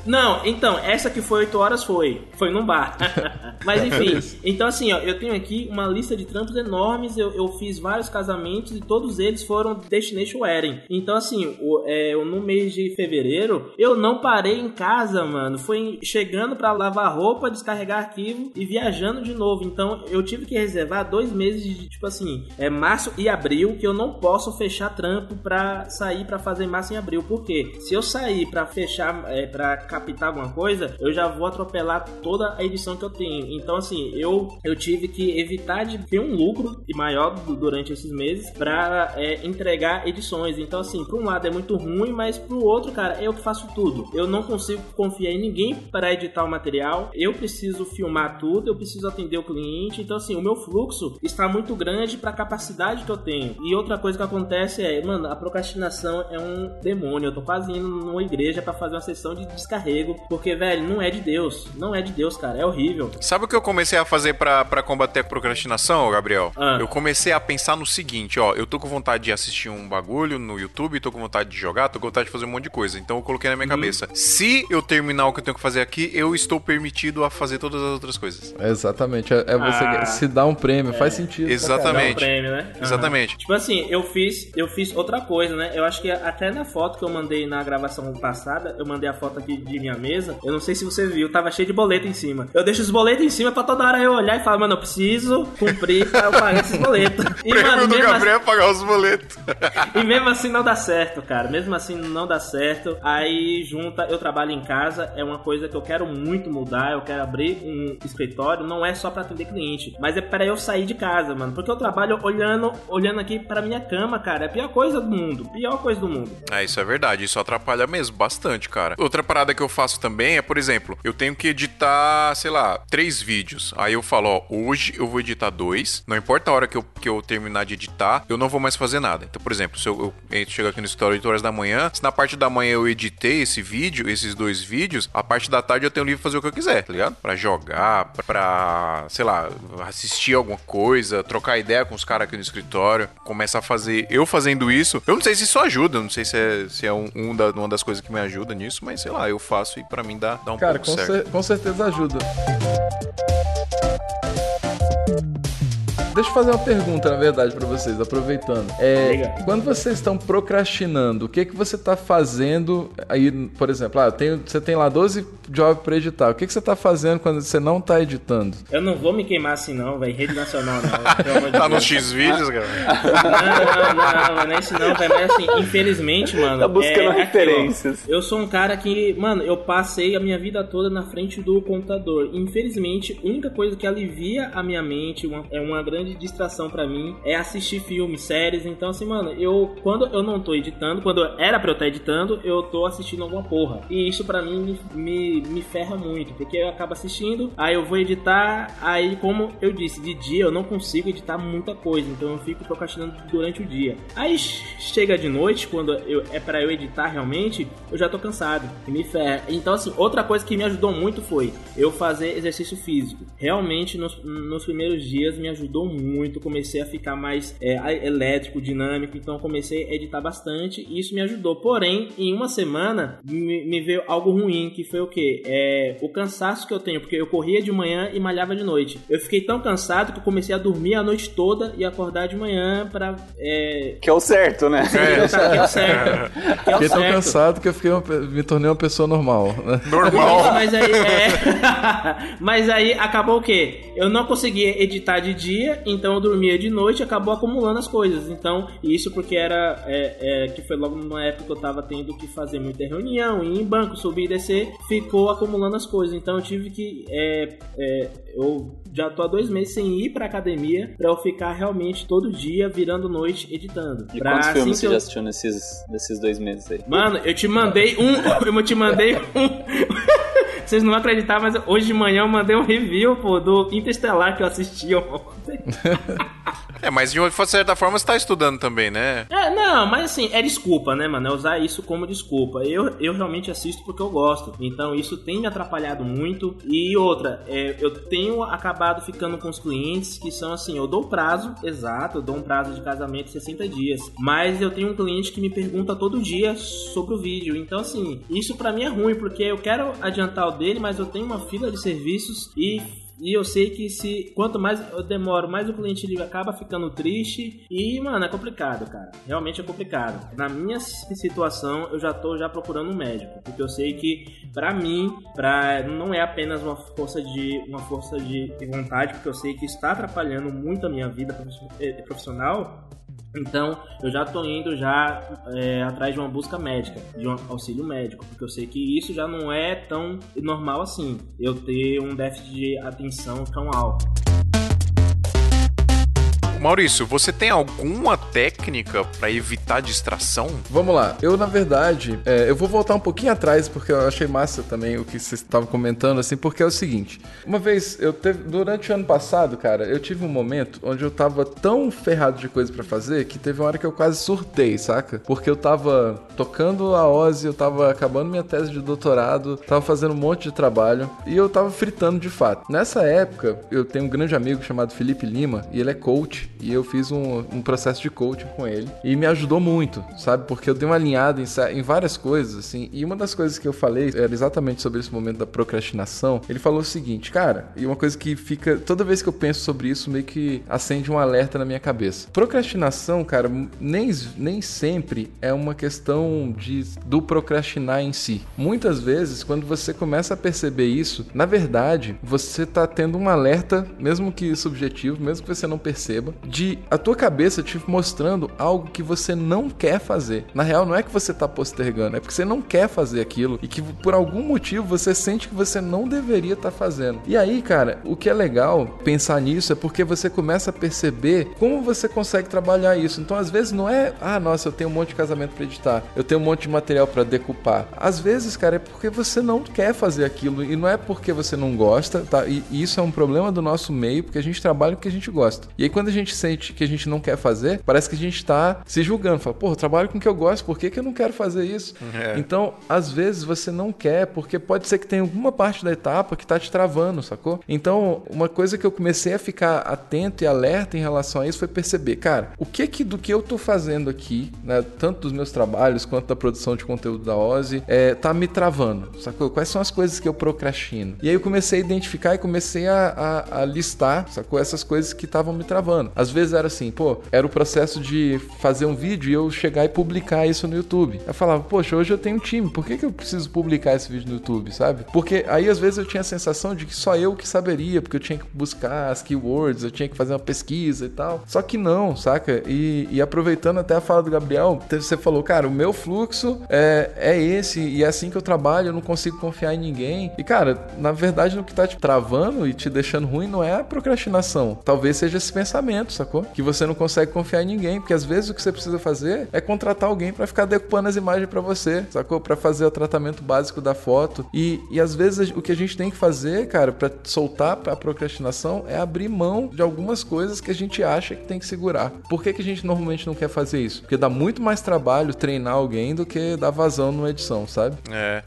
Não, então, essa que foi oito horas foi. Foi num bar. Mas enfim, então assim, ó, eu tenho aqui uma lista de trampos enormes. Eu, eu fiz vários casamentos e todos eles foram Destination Wedding. Então, assim, o, é, no mês de fevereiro, eu não parei em casa, mano. Foi chegando para lavar roupa, descarregar arquivo e viajando de novo. Então, eu tive que reservar dois meses de, tipo assim, é março e abril, que eu não posso fechar trampo pra sair para fazer março e abril. Por quê? Se eu sair para fechar, é, para captar alguma coisa, eu já vou atropelar toda a edição que eu tenho. Então, assim, eu, eu tive que evitar de ter um lucro maior durante esses meses para é, entregar edições. Então, assim, por um lado é muito ruim, mas pro outro, cara, eu que faço tudo. Eu não consigo confiar em ninguém para editar o material. Eu preciso filmar tudo, eu preciso atender o cliente. Então, assim, o meu fluxo está muito grande para a capacidade que eu tenho. E outra coisa que acontece é, mano, a procrastinação é um demônio. Eu tô quase indo numa igreja para fazer uma sessão de descarrego, porque, velho, não é de Deus. Não é de Deus, cara. É horrível. Sabe o que eu comecei a fazer para combater a procrastinação, Gabriel? Ah. Eu comecei a pensar no seguinte, ó, eu tô com vontade de assistir um bagulho no YouTube, tô com vontade de jogar, tô com vontade de fazer um monte de coisa. Então eu coloquei na minha uhum. cabeça, se eu terminar o que eu tenho que fazer aqui, eu estou permitido a fazer todas as outras coisas. Exatamente, é, é você ah. se dar um prêmio, é. faz sentido. Exatamente. Um prêmio, né? Uhum. Exatamente. Tipo assim, eu fiz, eu fiz outra coisa, né? Eu acho que até na foto que eu mandei na gravação passada, eu mandei a foto aqui de minha mesa. Eu não sei se você viu, tava cheio de boleto em cima. Eu deixo os boletos em cima pra toda hora eu olhar e falar, mano, eu preciso cumprir pra eu pagar esses boletos. E, mano, do Gabriel assim... é pagar os boletos. e mesmo assim não dá certo, cara. Mesmo assim não dá certo. Aí junta, eu trabalho em casa, é uma coisa que eu quero muito mudar. Eu quero abrir um escritório, não é só para atender cliente, mas é para eu sair de casa, mano. Porque eu trabalho olhando, olhando aqui para minha cama, cara. É a pior coisa do mundo. Pior coisa do mundo. É, isso é verdade. Isso atrapalha mesmo bastante, cara. Outra parada que eu faço também é, por exemplo, eu tenho que editar, sei lá, três vídeos. Aí eu falo, ó, hoje eu vou editar dois. Não importa a hora que eu, que eu terminar de editar, eu não vou mais fazer nada. Então, por exemplo, se eu, eu chego aqui no escritório 8 horas da manhã, se na parte da manhã eu editei esse vídeo, esses dois vídeos, a parte da tarde eu tenho livre fazer o que eu quiser, tá ligado? Pra jogar, pra, sei lá, assistir alguma coisa, trocar ideia com os caras aqui no escritório, começar a fazer. Eu fazendo isso, eu não sei se isso ajuda, não sei se é, se é um, um da, uma das coisas que me ajuda nisso, mas sei lá, eu faço e para mim dá, dá um cara, pouco certo. Cara, com certeza ajuda. Deixa eu fazer uma pergunta, na verdade, para vocês, aproveitando. É, quando vocês estão procrastinando, o que que você está fazendo aí, por exemplo, ah, tenho, você tem lá 12 jobs para editar. O que que você está fazendo quando você não está editando? Eu não vou me queimar assim não, velho. Rede nacional não. tá nos X-Vídeos, cara? Não, não, não, não é isso não, velho. Mas assim, infelizmente, mano... Tá buscando é, referências. Aqui, ó, eu sou um cara que, mano, eu passei a minha vida toda na frente do computador. Infelizmente, a única coisa que alivia a minha mente uma, é uma grande grande distração para mim é assistir filmes, séries. Então, assim, mano, eu quando eu não tô editando, quando era pra eu estar tá editando, eu tô assistindo alguma porra. E isso para mim me, me, me, ferra muito, porque eu acabo assistindo, aí eu vou editar, aí, como eu disse, de dia eu não consigo editar muita coisa, então eu fico procrastinando durante o dia. Aí chega de noite, quando eu, é para eu editar realmente, eu já tô cansado e me ferra. Então, assim, outra coisa que me ajudou muito foi eu fazer exercício físico. Realmente, nos, nos primeiros dias me ajudou muito, comecei a ficar mais é, elétrico, dinâmico, então comecei a editar bastante e isso me ajudou. Porém, em uma semana me, me veio algo ruim, que foi o que? É, o cansaço que eu tenho, porque eu corria de manhã e malhava de noite. Eu fiquei tão cansado que eu comecei a dormir a noite toda e acordar de manhã para é... Que é o certo, né? É, que é o certo. Que é o fiquei tão cansado que eu fiquei uma, me tornei uma pessoa normal. Né? Normal. Mas aí, é... mas aí acabou o quê? Eu não conseguia editar de dia, então eu dormia de noite e acabou acumulando as coisas. Então, isso porque era é, é, que foi logo numa época que eu tava tendo que fazer muita reunião, ir em banco, subir e descer, ficou acumulando as coisas. Então eu tive que. É, é eu já tô há dois meses sem ir pra academia pra eu ficar realmente todo dia, virando noite, editando. E pra, quantos assim filmes você eu... já assistiu nesses, nesses dois meses aí? Mano, eu te mandei um. eu te mandei um. Vocês não vão acreditar, mas hoje de manhã eu mandei um review, pô, do Interstellar que eu assisti ontem. É, mas de uma certa forma você tá estudando também, né? É, não, mas assim, é desculpa, né, mano? É usar isso como desculpa. Eu, eu realmente assisto porque eu gosto. Então isso tem me atrapalhado muito. E outra, é, eu tenho acabado ficando com os clientes que são assim, eu dou prazo exato, eu dou um prazo de casamento de 60 dias. Mas eu tenho um cliente que me pergunta todo dia sobre o vídeo. Então, assim, isso para mim é ruim, porque eu quero adiantar o dele, mas eu tenho uma fila de serviços e e eu sei que se quanto mais eu demoro, mais o cliente ele acaba ficando triste. E, mano, é complicado, cara. Realmente é complicado. Na minha situação, eu já tô já procurando um médico. Porque eu sei que, para mim, pra, não é apenas uma força de uma força de vontade, porque eu sei que está atrapalhando muito a minha vida eh, profissional então, eu já tô indo já é, atrás de uma busca médica, de um auxílio médico, porque eu sei que isso já não é tão normal assim, eu ter um déficit de atenção tão alto. Maurício, você tem alguma técnica para evitar distração? Vamos lá. Eu, na verdade, é, eu vou voltar um pouquinho atrás, porque eu achei massa também o que vocês estavam comentando, assim, porque é o seguinte. Uma vez, eu teve, durante o ano passado, cara, eu tive um momento onde eu tava tão ferrado de coisa para fazer que teve uma hora que eu quase surtei, saca? Porque eu tava tocando a Ozzy, eu tava acabando minha tese de doutorado, tava fazendo um monte de trabalho e eu tava fritando de fato. Nessa época, eu tenho um grande amigo chamado Felipe Lima e ele é coach e eu fiz um, um processo de coaching com ele e me ajudou muito, sabe? Porque eu dei uma alinhada em, em várias coisas, assim, e uma das coisas que eu falei era exatamente sobre esse momento da procrastinação. Ele falou o seguinte, cara, e uma coisa que fica toda vez que eu penso sobre isso, meio que acende um alerta na minha cabeça. Procrastinação, cara, nem, nem sempre é uma questão de do procrastinar em si. Muitas vezes, quando você começa a perceber isso, na verdade, você tá tendo um alerta, mesmo que subjetivo, mesmo que você não perceba, de a tua cabeça te mostrando algo que você não quer fazer. Na real, não é que você tá postergando, é porque você não quer fazer aquilo e que por algum motivo você sente que você não deveria estar tá fazendo. E aí, cara, o que é legal pensar nisso é porque você começa a perceber como você consegue trabalhar isso. Então, às vezes não é, ah, nossa, eu tenho um monte de casamento para editar, eu tenho um monte de material para decupar. Às vezes, cara, é porque você não quer fazer aquilo e não é porque você não gosta, tá? E isso é um problema do nosso meio, porque a gente trabalha o que a gente gosta. E aí quando a gente sente que a gente não quer fazer, parece que a gente está se julgando. Fala, pô, trabalho com o que eu gosto, por que, que eu não quero fazer isso? É. Então, às vezes você não quer, porque pode ser que tenha alguma parte da etapa que está te travando, sacou? Então, uma coisa que eu comecei a ficar atento e alerta em relação a isso foi perceber, cara, o que que do que eu tô fazendo aqui, né, tanto dos meus trabalhos quanto da produção de conteúdo da Ozzy, é, tá me travando, sacou? Quais são as coisas que eu procrastino? E aí eu comecei a identificar e comecei a, a, a listar, sacou? Essas coisas que estavam me travando. Às vezes era assim, pô, era o processo de fazer um vídeo e eu chegar e publicar isso no YouTube. Eu falava, poxa, hoje eu tenho um time, por que, que eu preciso publicar esse vídeo no YouTube, sabe? Porque aí às vezes eu tinha a sensação de que só eu que saberia, porque eu tinha que buscar as keywords, eu tinha que fazer uma pesquisa e tal. Só que não, saca? E, e aproveitando até a fala do Gabriel, você falou, cara, o meu fluxo é, é esse e é assim que eu trabalho, eu não consigo confiar em ninguém. E cara, na verdade, o que tá te travando e te deixando ruim não é a procrastinação, talvez seja esse pensamento, sacou? Que você não consegue confiar em ninguém, porque às vezes o que você precisa fazer é contratar alguém para ficar decupando as imagens para você, sacou? Para fazer o tratamento básico da foto. E, e às vezes o que a gente tem que fazer, cara, para soltar a procrastinação é abrir mão de algumas coisas que a gente acha que tem que segurar. Por que, que a gente normalmente não quer fazer isso? Porque dá muito mais trabalho treinar alguém do que dar vazão numa edição, sabe? É.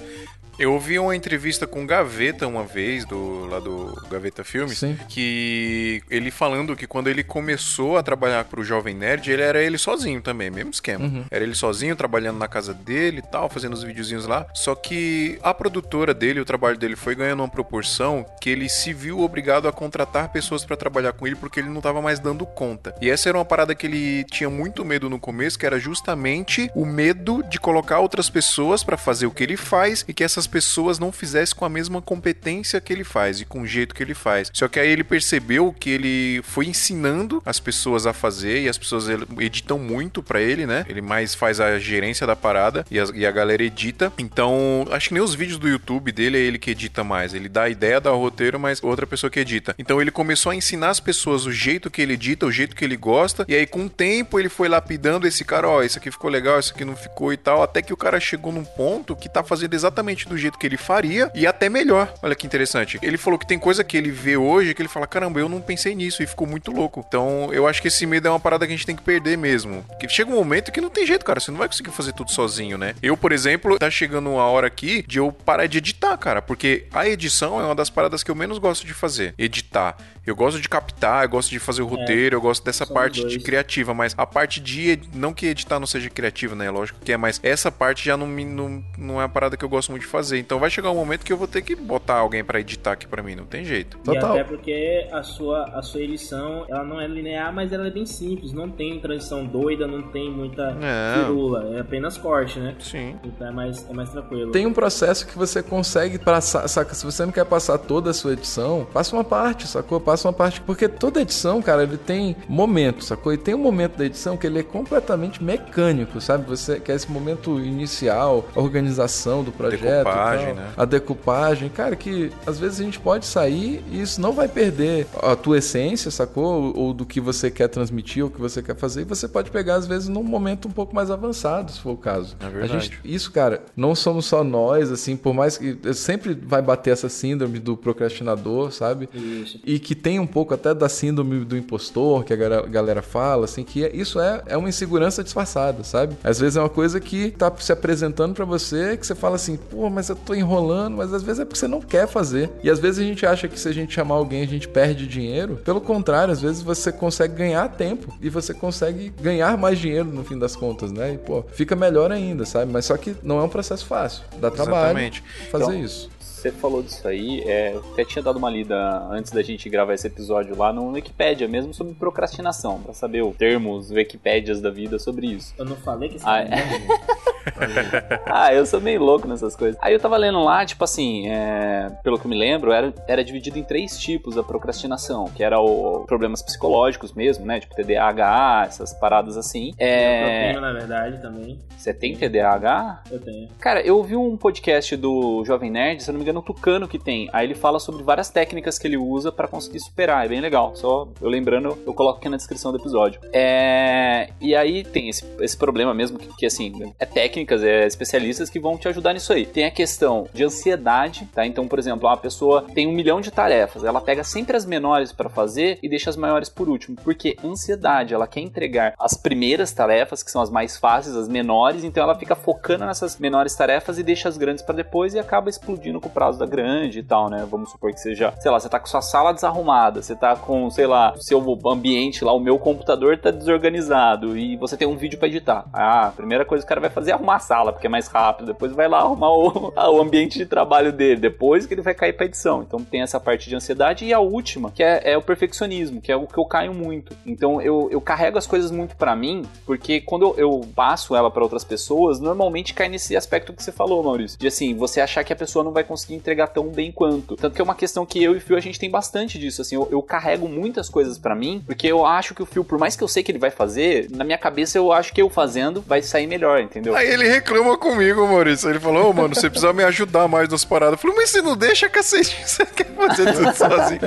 Eu ouvi uma entrevista com o Gaveta uma vez, do, lá do Gaveta Filmes, Sim. que ele falando que quando ele começou a trabalhar pro Jovem Nerd, ele era ele sozinho também, mesmo esquema. Uhum. Era ele sozinho, trabalhando na casa dele e tal, fazendo os videozinhos lá. Só que a produtora dele, o trabalho dele foi ganhando uma proporção que ele se viu obrigado a contratar pessoas para trabalhar com ele porque ele não tava mais dando conta. E essa era uma parada que ele tinha muito medo no começo, que era justamente o medo de colocar outras pessoas para fazer o que ele faz e que essas pessoas não fizessem com a mesma competência que ele faz e com o jeito que ele faz. Só que aí ele percebeu que ele foi ensinando as pessoas a fazer e as pessoas editam muito para ele, né? Ele mais faz a gerência da parada e a, e a galera edita. Então, acho que nem os vídeos do YouTube dele é ele que edita mais. Ele dá a ideia, dá o roteiro, mas outra pessoa que edita. Então ele começou a ensinar as pessoas o jeito que ele edita, o jeito que ele gosta. E aí, com o tempo, ele foi lapidando esse cara, ó, oh, isso aqui ficou legal, isso aqui não ficou e tal. Até que o cara chegou num ponto que tá fazendo exatamente do jeito que ele faria e até melhor. Olha que interessante. Ele falou que tem coisa que ele vê hoje que ele fala: caramba, eu não pensei nisso e ficou muito louco. Então eu acho que esse medo é uma parada que a gente tem que perder mesmo. Porque chega um momento que não tem jeito, cara. Você não vai conseguir fazer tudo sozinho, né? Eu, por exemplo, tá chegando uma hora aqui de eu parar de editar, cara. Porque a edição é uma das paradas que eu menos gosto de fazer. Editar. Eu gosto de captar, eu gosto de fazer o é, roteiro, é, eu gosto dessa parte dois. de criativa, mas a parte de. Não que editar não seja criativa, né? Lógico que é, mas essa parte já não, me, não, não é a parada que eu gosto muito de fazer. Então vai chegar um momento que eu vou ter que botar alguém para editar aqui para mim, não tem jeito. Total. E até porque a sua, a sua edição, ela não é linear, mas ela é bem simples. Não tem transição doida, não tem muita é. firula. É apenas corte, né? Sim. Então é mais, é mais tranquilo. Tem um processo que você consegue passar, saca? Se você não quer passar toda a sua edição, passa uma parte, sacou? Passa uma parte. Porque toda edição, cara, ele tem momentos, sacou? E tem um momento da edição que ele é completamente mecânico, sabe? Você quer esse momento inicial, organização do projeto. Decupagem, né? A decupagem. Cara, que às vezes a gente pode sair e isso não vai perder a tua essência, sacou? Ou, do que você quer transmitir, ou o que você quer fazer. E você pode pegar, às vezes, num momento um pouco mais avançado, se for o caso. É verdade. A gente, isso, cara, não somos só nós, assim, por mais que sempre vai bater essa síndrome do procrastinador, sabe? Isso. E que tem um pouco até da síndrome do impostor, que a galera fala, assim, que é, isso é, é uma insegurança disfarçada, sabe? Às vezes é uma coisa que tá se apresentando para você, que você fala assim, pô, mas eu tô enrolando, mas às vezes é porque você não quer fazer. E às vezes a gente acha que se a gente chamar alguém a gente perde dinheiro. Pelo contrário, às vezes você consegue ganhar tempo e você consegue ganhar mais dinheiro no fim das contas, né? E, pô, fica melhor ainda, sabe? Mas só que não é um processo fácil. Dá trabalho Exatamente. fazer então, isso você falou disso aí, é, eu até tinha dado uma lida antes da gente gravar esse episódio lá no Wikipedia, mesmo sobre procrastinação, para saber os termos Wikipédias da vida sobre isso. Eu não falei que você ah, é... ah, eu sou meio louco nessas coisas. Aí eu tava lendo lá, tipo assim, é, pelo que eu me lembro, era, era dividido em três tipos a procrastinação, que era o problemas psicológicos mesmo, né? Tipo TDAH, essas paradas assim. É... Eu tenho, na verdade, também. Você tem TDAH? Eu tenho. Cara, eu ouvi um podcast do Jovem Nerd, se eu não me engano, o Tucano que tem. Aí ele fala sobre várias técnicas que ele usa para conseguir superar. É bem legal. Só eu lembrando, eu coloco aqui na descrição do episódio. É... E aí tem esse, esse problema mesmo, que, que assim, é técnicas, é especialistas que vão te ajudar nisso aí. Tem a questão de ansiedade, tá? Então, por exemplo, uma pessoa tem um milhão de tarefas, ela pega sempre as menores para fazer e deixa as maiores por último. Porque ansiedade, ela quer entregar as primeiras tarefas, que são as mais fáceis, as menores, então ela fica focando nessas menores tarefas e deixa as grandes para depois e acaba explodindo com prazo da grande e tal, né? Vamos supor que seja, sei lá, você tá com sua sala desarrumada, você tá com, sei lá, seu ambiente lá, o meu computador tá desorganizado e você tem um vídeo para editar. Ah, a primeira coisa que o cara vai fazer é arrumar a sala, porque é mais rápido. Depois vai lá arrumar o, o ambiente de trabalho dele. Depois que ele vai cair pra edição. Então tem essa parte de ansiedade. E a última, que é, é o perfeccionismo, que é o que eu caio muito. Então eu, eu carrego as coisas muito para mim, porque quando eu, eu passo ela para outras pessoas, normalmente cai nesse aspecto que você falou, Maurício. De assim, você achar que a pessoa não vai conseguir entregar tão bem quanto. Tanto que é uma questão que eu e o Fio a gente tem bastante disso. Assim, eu, eu carrego muitas coisas para mim, porque eu acho que o Fio, por mais que eu sei que ele vai fazer, na minha cabeça eu acho que eu fazendo vai sair melhor, entendeu? Aí ele reclama comigo, Maurício. Ele falou, ô, oh, mano, você precisa me ajudar mais nas paradas. Eu falei, mas você não deixa, cacete, você quer fazer tudo sozinho.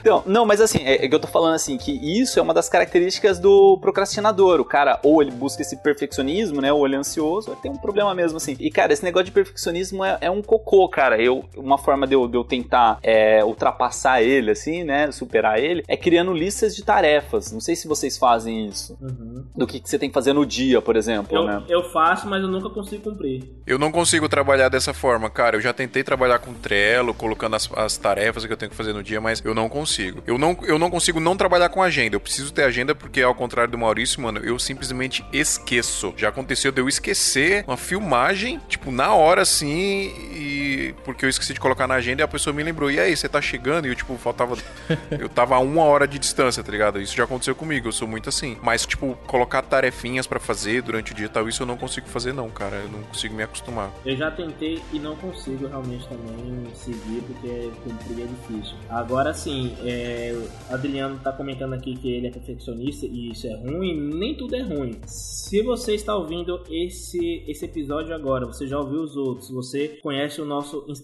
Então, não, mas assim, é, é, que eu tô falando assim, que isso é uma das características do procrastinador. O cara, ou ele busca esse perfeccionismo, né, ou ele é ansioso, tem um problema mesmo, assim. E, cara, esse negócio de perfeccionismo é, é um cocô, cara. Eu, uma forma de eu, de eu tentar é, ultrapassar ele, assim, né, superar ele, é criando listas de tarefas. Não sei se vocês fazem isso. Uhum. Do que, que, você tem que fazer no dia, por exemplo, eu, né? Eu faço, mas eu nunca consigo cumprir. Eu não consigo trabalhar dessa forma, cara. Eu já tentei trabalhar com Trello, colocando as, as tarefas que eu tenho que fazer no dia, mas eu não consigo. Eu não, eu não consigo não trabalhar com agenda. Eu preciso ter agenda porque, ao contrário do Maurício, mano, eu simplesmente esqueço. Já aconteceu de eu esquecer uma filmagem, tipo, na hora assim, e porque eu esqueci de colocar na agenda e a pessoa me lembrou. E aí, você tá chegando? E eu, tipo, faltava. eu tava a uma hora de distância, tá ligado? Isso já aconteceu comigo, eu sou muito assim. Mas, tipo, colocar tarefinhas para fazer durante o dia e tal, isso eu não consigo fazer, não, cara. Eu não consigo me acostumar. Eu já tentei e não consigo realmente também seguir, porque cumprir é difícil. Agora sim, é, Adriano tá comentando aqui que ele é perfeccionista e isso é ruim, nem tudo é ruim. Se você está ouvindo esse, esse episódio agora, você já ouviu os outros, você conhece o nosso Instagram,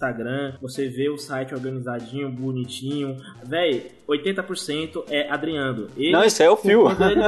você vê o site organizadinho, bonitinho, véi, 80% é Adriano. Ele, não, isso é o Fio. Ele...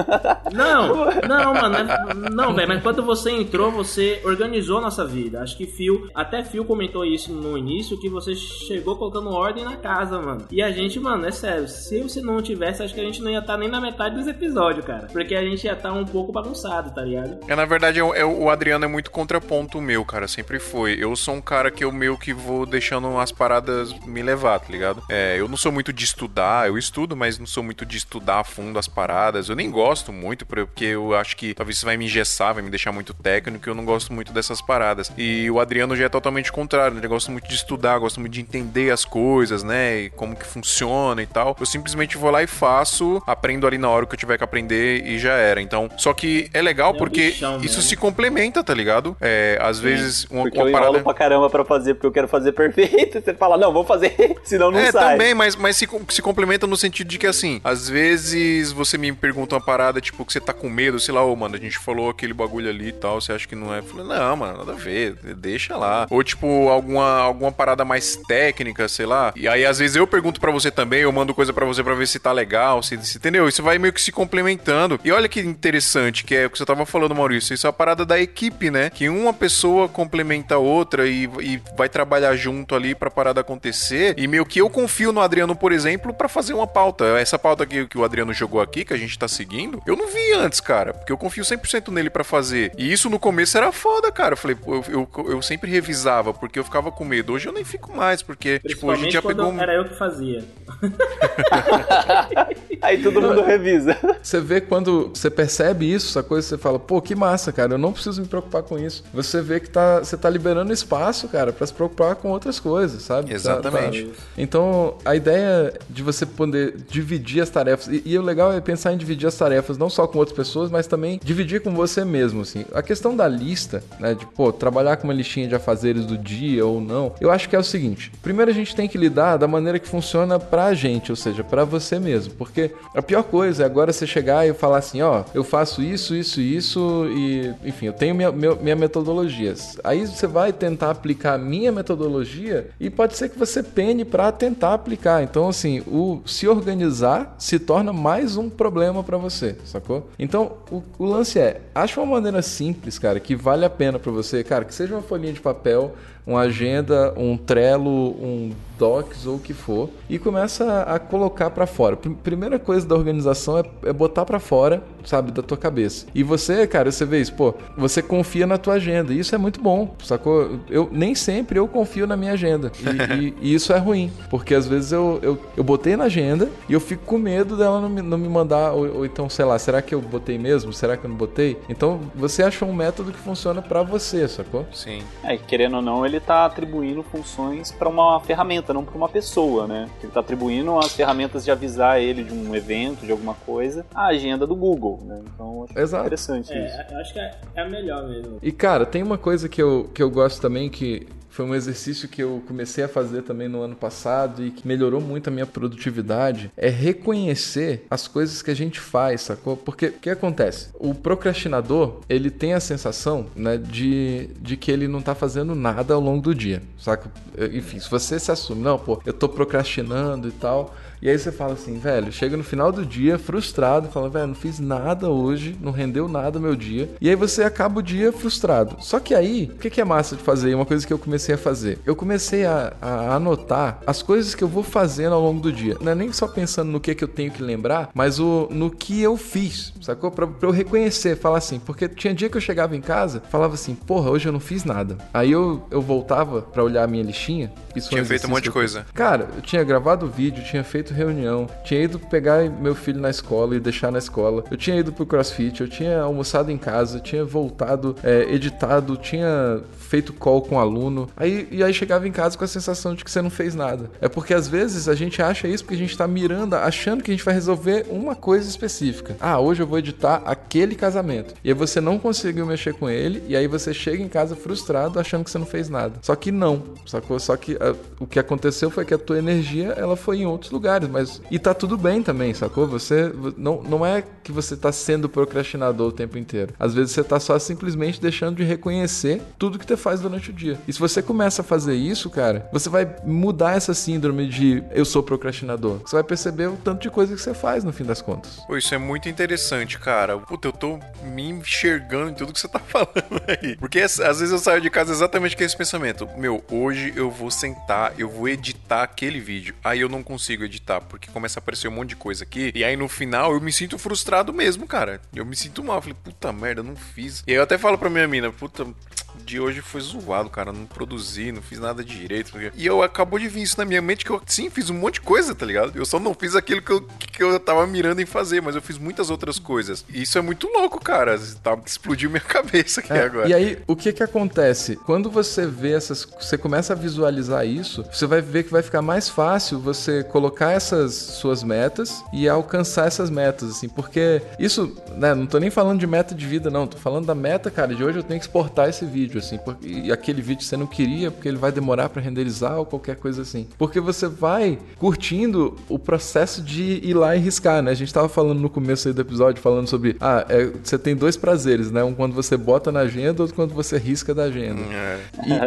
Não, não, mano. É- não, velho, mas quando você entrou, você organizou a nossa vida. Acho que Fio, até Fio comentou isso no início, que você chegou colocando ordem na casa, mano. E a gente, mano, é sério, se você não tivesse, acho que a gente não ia estar tá nem na metade dos episódios, cara. Porque a gente ia estar tá um pouco bagunçado, tá ligado? É, na verdade, eu, eu, o Adriano é muito contraponto meu, cara. Sempre foi. Eu sou um cara que eu meio que vou deixando as paradas me levar, tá ligado? É, eu não sou muito de estudar, eu estudo, mas não sou muito de estudar a fundo as paradas. Eu nem gosto muito, porque eu acho que talvez isso vai me engessar, vai me deixar muito técnico, e eu não gosto muito dessas paradas. E o Adriano já é totalmente contrário, né? ele gosta muito de estudar, gosta muito de entender as coisas, né? E como que funciona e tal. Eu simplesmente vou lá e faço, aprendo ali na hora que eu tiver que aprender e já era. Então, só que é legal é porque bichão, isso se complementa, tá ligado? É, às Sim, vezes uma, uma eu parada. pra caramba pra fazer, porque eu quero fazer perfeito. Você fala, não, vou fazer, senão não é, sai. É, também, mas, mas se, se complementa no sentido de que, assim, às vezes você me pergunta uma parada, tipo, que você tá com medo, sei lá, ô, oh, mano, a gente falou aquele bagulho ali e tal, você acha que não é? Eu falei, não, mano, nada a ver, deixa lá. Ou, tipo, alguma, alguma parada mais técnica, sei lá. E aí, às vezes, eu pergunto para você também, eu mando coisa para você para ver se tá legal, se, se, entendeu? Isso vai meio que se complementando. E olha que interessante, que é o que você tava falando, Maurício, isso é a parada da equipe, né? Que uma pessoa complementa a outra e, e vai trabalhar junto ali pra parada acontecer. E meio que eu confio no Adriano, por exemplo, para fazer uma pauta. Essa pauta que, que o Adriano jogou aqui, que a gente tá seguindo, eu não vi antes, cara, porque eu confio 100% nele para fazer. E isso no começo era foda, cara. Eu falei, eu, eu, eu, sempre revisava, porque eu ficava com medo. Hoje eu nem fico mais, porque, tipo, a gente já pegou. Era eu que fazia. Aí todo mundo revisa. Você vê quando você percebe isso, essa coisa, você fala, pô, que massa, cara, eu não preciso me preocupar com isso. Você vê que tá, você tá liberando espaço, cara, para se preocupar com outras coisas, sabe? Exatamente. Tá, tá. Então, a ideia de você poder dividir as tarefas. E, e, o legal é pensar em dividir as tarefas não só com outras pessoas, mas também dividir com você mesmo, assim. A questão da lista, né, de, pô, trabalhar com uma listinha de afazeres do dia ou não, eu acho que é o seguinte. Primeiro a gente tem que lidar da maneira que funciona pra gente, ou seja, para você mesmo. Porque a pior coisa é agora você chegar e falar assim, ó, eu faço isso, isso, isso e, enfim, eu tenho minha, minha, minha metodologia. Aí você vai tentar aplicar a minha metodologia e pode ser que você pene para tentar aplicar. Então, assim, o se organizar se torna mais um problema para você, sacou? Então, o, o, lance é, acha uma maneira simples, cara, que vale a pena para você, cara, que seja uma folhinha de papel, uma agenda, um Trello, um Docs ou o que for e começa a colocar para fora. Primeira coisa da organização é, é botar para fora, sabe, da tua cabeça. E você, cara, você vê isso, pô, você confia na tua agenda. E isso é muito bom, sacou? Eu nem sempre eu confio na minha agenda. E, e, e isso é ruim, porque às vezes eu, eu, eu botei na agenda e eu fico com medo dela não me, não me mandar, ou, ou então, sei lá, será que eu botei mesmo? Será que eu não botei? Então, você achou um método que funciona para você, sacou? Sim. É, querendo ou não, ele tá atribuindo funções para uma ferramenta, não para uma pessoa, né? Ele tá atribuindo as ferramentas de avisar ele de um evento, de alguma coisa, à agenda do Google, né? Então, acho Exato. interessante é, isso. Acho que é, é a melhor mesmo. E, cara, tem uma coisa que eu, que eu gosto também que foi um exercício que eu comecei a fazer também no ano passado e que melhorou muito a minha produtividade. É reconhecer as coisas que a gente faz, sacou? Porque o que acontece? O procrastinador, ele tem a sensação, né, de, de que ele não tá fazendo nada ao longo do dia, saca? Enfim, se você se assume, não, pô, eu tô procrastinando e tal e aí você fala assim, velho, chega no final do dia frustrado, fala, velho, não fiz nada hoje, não rendeu nada meu dia. E aí você acaba o dia frustrado. Só que aí, o que, que é massa de fazer? Uma coisa que eu comecei a fazer. Eu comecei a, a anotar as coisas que eu vou fazendo ao longo do dia. Não é nem só pensando no que, que eu tenho que lembrar, mas o, no que eu fiz, sacou? Pra, pra eu reconhecer, falar assim. Porque tinha dia que eu chegava em casa, falava assim, porra, hoje eu não fiz nada. Aí eu, eu voltava para olhar a minha listinha. Isso tinha feito um monte de coisa. Cara, eu tinha gravado vídeo, tinha feito feito reunião, tinha ido pegar meu filho na escola e deixar na escola, eu tinha ido pro crossfit, eu tinha almoçado em casa, tinha voltado, é, editado, tinha feito call com o aluno. Aí, e aí chegava em casa com a sensação de que você não fez nada. É porque às vezes a gente acha isso porque a gente tá mirando, achando que a gente vai resolver uma coisa específica. Ah, hoje eu vou editar aquele casamento. E aí você não conseguiu mexer com ele, e aí você chega em casa frustrado achando que você não fez nada. Só que não, sacou? Só que a, o que aconteceu foi que a tua energia ela foi em outros lugares mas. E tá tudo bem também, sacou? Você. Não, não é que você tá sendo procrastinador o tempo inteiro. Às vezes você tá só simplesmente deixando de reconhecer tudo que você faz durante o dia. E se você começa a fazer isso, cara, você vai mudar essa síndrome de eu sou procrastinador. Você vai perceber o tanto de coisa que você faz no fim das contas. Pô, isso é muito interessante, cara. Puta, eu tô me enxergando em tudo que você tá falando aí. Porque às vezes eu saio de casa exatamente com esse pensamento. Meu, hoje eu vou sentar, eu vou editar aquele vídeo. Aí eu não consigo editar, porque começa a aparecer um monte de coisa aqui. E aí no final eu me sinto frustrado mesmo, cara. Eu me sinto mal. Eu falei, puta merda, eu não fiz. E aí eu até falo pra minha mina, puta, de hoje foi zoado, cara. Não produzi, não fiz nada direito. E eu acabou de vir isso na minha mente que eu, sim, fiz um monte de coisa, tá ligado? Eu só não fiz aquilo que eu, que eu tava mirando em fazer, mas eu fiz muitas outras coisas. E isso é muito louco, cara. Tá, explodiu minha cabeça aqui É, agora. E aí, o que que acontece? Quando você vê essas. Você começa a visualizar isso, você vai ver que vai ficar mais fácil você colocar essas suas metas e alcançar essas metas, assim, porque isso, né, não tô nem falando de meta de vida, não, tô falando da meta, cara, de hoje eu tenho que exportar esse vídeo, assim, porque, e aquele vídeo você não queria porque ele vai demorar pra renderizar ou qualquer coisa assim. Porque você vai curtindo o processo de ir lá e riscar, né? A gente tava falando no começo do episódio, falando sobre, ah, é, você tem dois prazeres, né? Um quando você bota na agenda, outro quando você risca da agenda. É.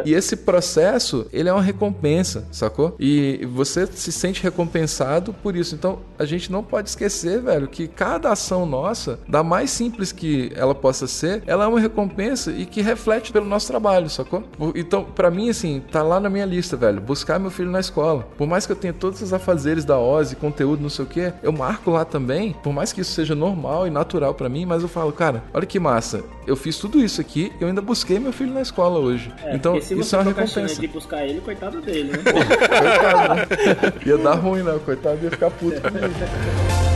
E, e esse processo, ele é uma recompensa, sacou? E você se sente recompensado por isso. Então, a gente não pode esquecer, velho, que cada ação nossa, da mais simples que ela possa ser, ela é uma recompensa e que reflete pelo nosso trabalho, sacou? Então, pra mim, assim, tá lá na minha lista, velho, buscar meu filho na escola. Por mais que eu tenha todos os afazeres da OSE, conteúdo, não sei o quê, eu marco lá também, por mais que isso seja normal e natural pra mim, mas eu falo, cara, olha que massa, eu fiz tudo isso aqui, eu ainda busquei meu filho na escola hoje. É, então, isso é uma recompensa. de buscar ele, coitado dele, né? Coitado, né? Ia dar ruim, né? Coitado ia ficar puto comigo.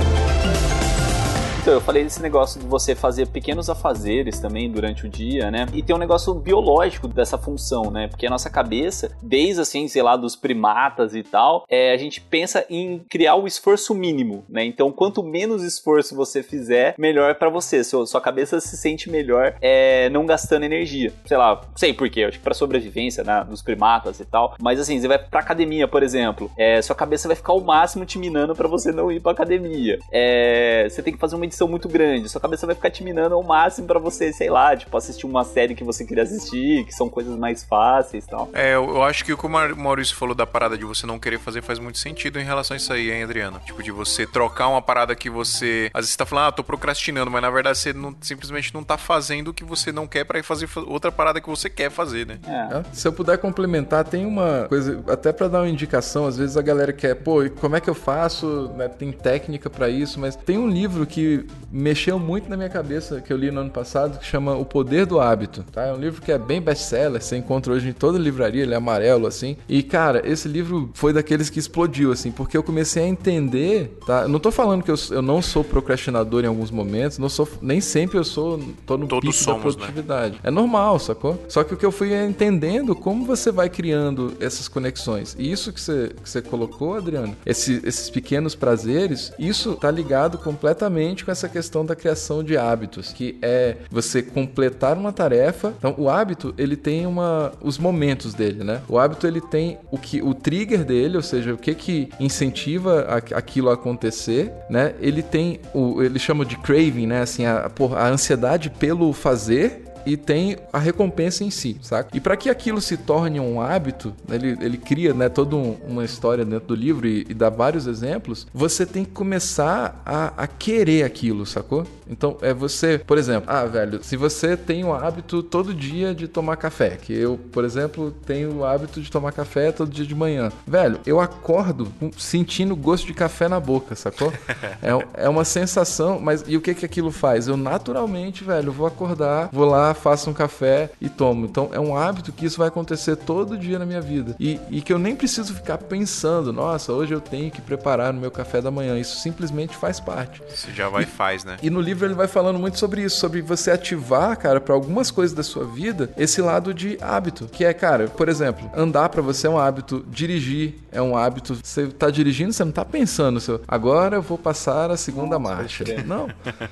Então, eu falei desse negócio de você fazer pequenos afazeres também durante o dia, né? E tem um negócio biológico dessa função, né? Porque a nossa cabeça, desde assim, sei lá, dos primatas e tal, é, a gente pensa em criar o esforço mínimo, né? Então, quanto menos esforço você fizer, melhor pra você. Sua, sua cabeça se sente melhor é, não gastando energia. Sei lá, sei porquê, acho que pra sobrevivência, né? Dos primatas e tal. Mas assim, você vai pra academia, por exemplo, é, sua cabeça vai ficar o máximo te minando pra você não ir pra academia. É, você tem que fazer uma edição muito grande, sua cabeça vai ficar te minando ao máximo pra você, sei lá, tipo, assistir uma série que você queria assistir, que são coisas mais fáceis e tal. É, eu acho que o que o Maurício falou da parada de você não querer fazer faz muito sentido em relação a isso aí, hein, Adriano? Tipo, de você trocar uma parada que você. Às vezes você tá falando, ah, tô procrastinando, mas na verdade você não- simplesmente não tá fazendo o que você não quer pra ir fazer fa- outra parada que você quer fazer, né? É. É, Se eu puder complementar, tem uma coisa, até pra dar uma indicação, às vezes a galera quer, pô, e como é que eu faço? Né, tem técnica pra isso, mas tem um livro que mexeu muito na minha cabeça, que eu li no ano passado, que chama O Poder do Hábito, tá? É um livro que é bem best-seller, você encontra hoje em toda livraria, ele é amarelo, assim. E, cara, esse livro foi daqueles que explodiu, assim, porque eu comecei a entender, tá? Eu não tô falando que eu, eu não sou procrastinador em alguns momentos, não sou, nem sempre eu sou, tô no Todos pico somos, da né? produtividade. É normal, sacou? Só que o que eu fui é entendendo como você vai criando essas conexões. E isso que você, que você colocou, Adriano, esse- esses pequenos prazeres, isso tá ligado completamente com essa questão da criação de hábitos, que é você completar uma tarefa. Então, o hábito, ele tem uma os momentos dele, né? O hábito ele tem o que o trigger dele, ou seja, o que que incentiva a- aquilo a acontecer, né? Ele tem o ele chama de craving, né? Assim, a, porra, a ansiedade pelo fazer e tem a recompensa em si, saca? E para que aquilo se torne um hábito, ele, ele cria, né, toda um- uma história dentro do livro e, e dá vários exemplos, você tem que começar a, a querer aquilo, sacou? Então, é você, por exemplo, ah, velho, se você tem o hábito todo dia de tomar café, que eu, por exemplo, tenho o hábito de tomar café todo dia de manhã, velho, eu acordo sentindo gosto de café na boca, sacou? É, é uma sensação, mas e o que que aquilo faz? Eu naturalmente, velho, vou acordar, vou lá, faço um café e tomo. Então é um hábito que isso vai acontecer todo dia na minha vida. E, e que eu nem preciso ficar pensando, nossa, hoje eu tenho que preparar o meu café da manhã. Isso simplesmente faz parte. Você já vai e faz, né? E no livro ele vai falando muito sobre isso, sobre você ativar, cara, para algumas coisas da sua vida, esse lado de hábito, que é, cara, por exemplo, andar para você é um hábito, dirigir é um hábito. Você tá dirigindo, você não tá pensando, seu, agora eu vou passar a segunda marcha. Não.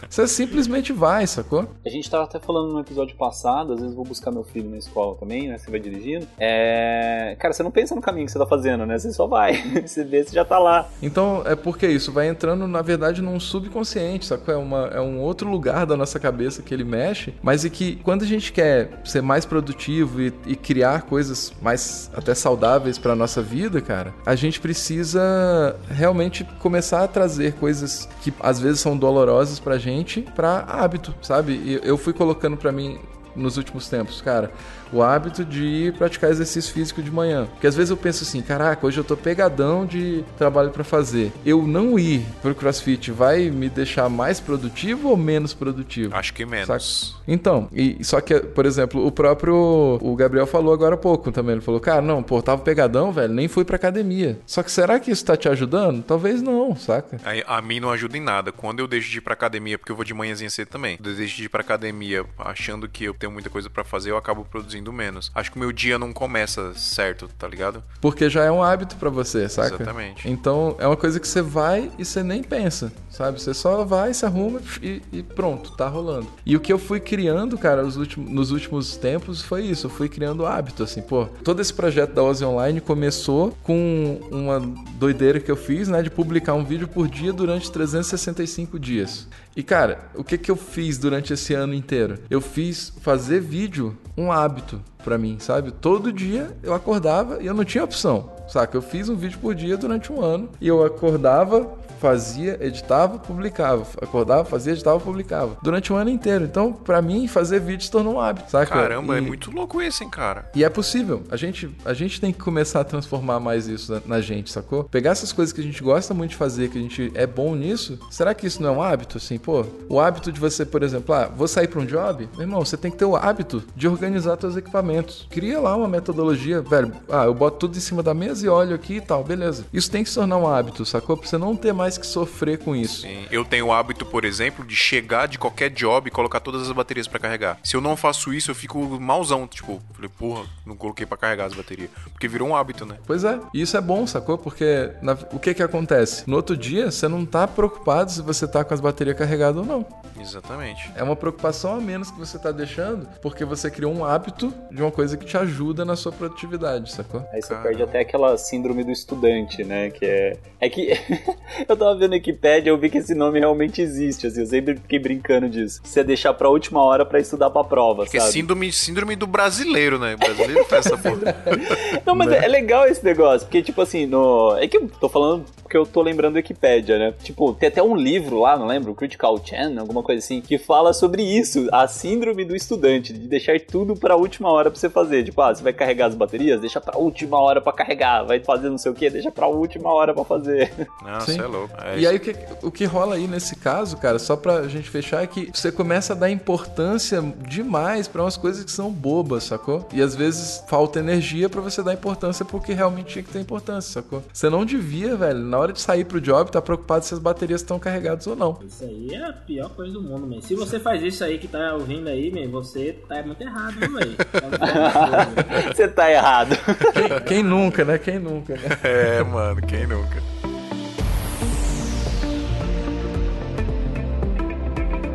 Você simplesmente vai, sacou? A gente tava até falando no episódio de passado, às vezes vou buscar meu filho na escola também, né? Você vai dirigindo. É... Cara, você não pensa no caminho que você tá fazendo, né? Você só vai. você vê, você já tá lá. Então, é porque isso vai entrando, na verdade, num subconsciente, sacou? É, uma, é um outro lugar da nossa cabeça que ele mexe, mas e que quando a gente quer ser mais produtivo e, e criar coisas mais até saudáveis pra nossa vida, cara, a gente precisa realmente começar a trazer coisas que às vezes são dolorosas pra gente pra hábito, sabe? E eu fui colocando pra mim nos últimos tempos, cara o hábito de praticar exercício físico de manhã. Porque às vezes eu penso assim, caraca, hoje eu tô pegadão de trabalho para fazer. Eu não ir pro CrossFit vai me deixar mais produtivo ou menos produtivo? Acho que menos. Saca? Então, e só que, por exemplo, o próprio o Gabriel falou agora há pouco também, ele falou: "Cara, não, pô, tava pegadão, velho, nem fui pra academia". Só que será que isso tá te ajudando? Talvez não, saca? A, a mim não ajuda em nada. Quando eu deixo de ir pra academia, porque eu vou de manhãzinha cedo também. Eu deixo de ir pra academia achando que eu tenho muita coisa para fazer, eu acabo produzindo menos. Acho que o meu dia não começa certo, tá ligado? Porque já é um hábito para você, saca? Exatamente. Então é uma coisa que você vai e você nem pensa, sabe? Você só vai, se arruma e, e pronto, tá rolando. E o que eu fui criando, cara, últimos, nos últimos tempos foi isso. Eu fui criando hábito, assim, pô. Todo esse projeto da Ozzy Online começou com uma doideira que eu fiz, né? De publicar um vídeo por dia durante 365 dias. E cara, o que que eu fiz durante esse ano inteiro? Eu fiz fazer vídeo um hábito para mim, sabe? Todo dia eu acordava e eu não tinha opção, saca? Eu fiz um vídeo por dia durante um ano e eu acordava, fazia, editava, publicava. Acordava, fazia, editava, publicava. Durante um ano inteiro. Então, para mim, fazer vídeo se tornou um hábito, saca? Caramba, é e... é muito louco esse, hein, cara? E é possível. A gente, a gente tem que começar a transformar mais isso na, na, gente, sacou? Pegar essas coisas que a gente gosta muito de fazer, que a gente é bom nisso, será que isso não é um hábito? Assim, pô, o hábito de você, por exemplo, ah, vou sair pra um job, meu irmão, você tem que ter o hábito de organizar seus equipamentos. Cria lá uma metodologia, velho. Ah, eu boto tudo em cima da mesa e olho aqui e tal, beleza. Isso tem que se tornar um hábito, sacou? Pra você não ter mais mais que sofrer com isso. Sim. Eu tenho o hábito, por exemplo, de chegar de qualquer job e colocar todas as baterias para carregar. Se eu não faço isso, eu fico malzão. Tipo, falei, porra, não coloquei para carregar as baterias. Porque virou um hábito, né? Pois é. E isso é bom, sacou? Porque na... o que que acontece? No outro dia, você não tá preocupado se você tá com as baterias carregadas ou não. Exatamente. É uma preocupação a menos que você tá deixando porque você criou um hábito de uma coisa que te ajuda na sua produtividade, sacou? Aí você Caramba. perde até aquela síndrome do estudante, né? Que é. É que. eu tava vendo a Wikipedia, eu vi que esse nome realmente existe, assim, eu sempre fiquei brincando disso. Você é deixar pra última hora pra estudar pra prova, Porque sabe? É síndrome, síndrome do brasileiro, né? O brasileiro faz essa porra. Não, mas é, é legal esse negócio, porque, tipo assim, no... É que eu tô falando porque eu tô lembrando do Wikipedia, né? Tipo, tem até um livro lá, não lembro, Critical Chan, alguma coisa assim, que fala sobre isso, a síndrome do estudante, de deixar tudo pra última hora pra você fazer. Tipo, ah, você vai carregar as baterias? Deixa pra última hora pra carregar. Vai fazer não sei o que? Deixa pra última hora pra fazer. Nossa, Sim. é louco. É e aí o que, o que rola aí nesse caso, cara, só pra gente fechar, é que você começa a dar importância demais para umas coisas que são bobas, sacou? E às vezes falta energia para você dar importância porque realmente tinha que ter importância, sacou? Você não devia, velho, na hora de sair pro job, tá preocupado se as baterias estão carregadas ou não. Isso aí é a pior coisa do mundo, man. Se você faz isso aí que tá ouvindo aí, man, você tá muito errado, velho? você tá errado. Quem, quem nunca, né? Quem nunca, né? É, mano, quem nunca?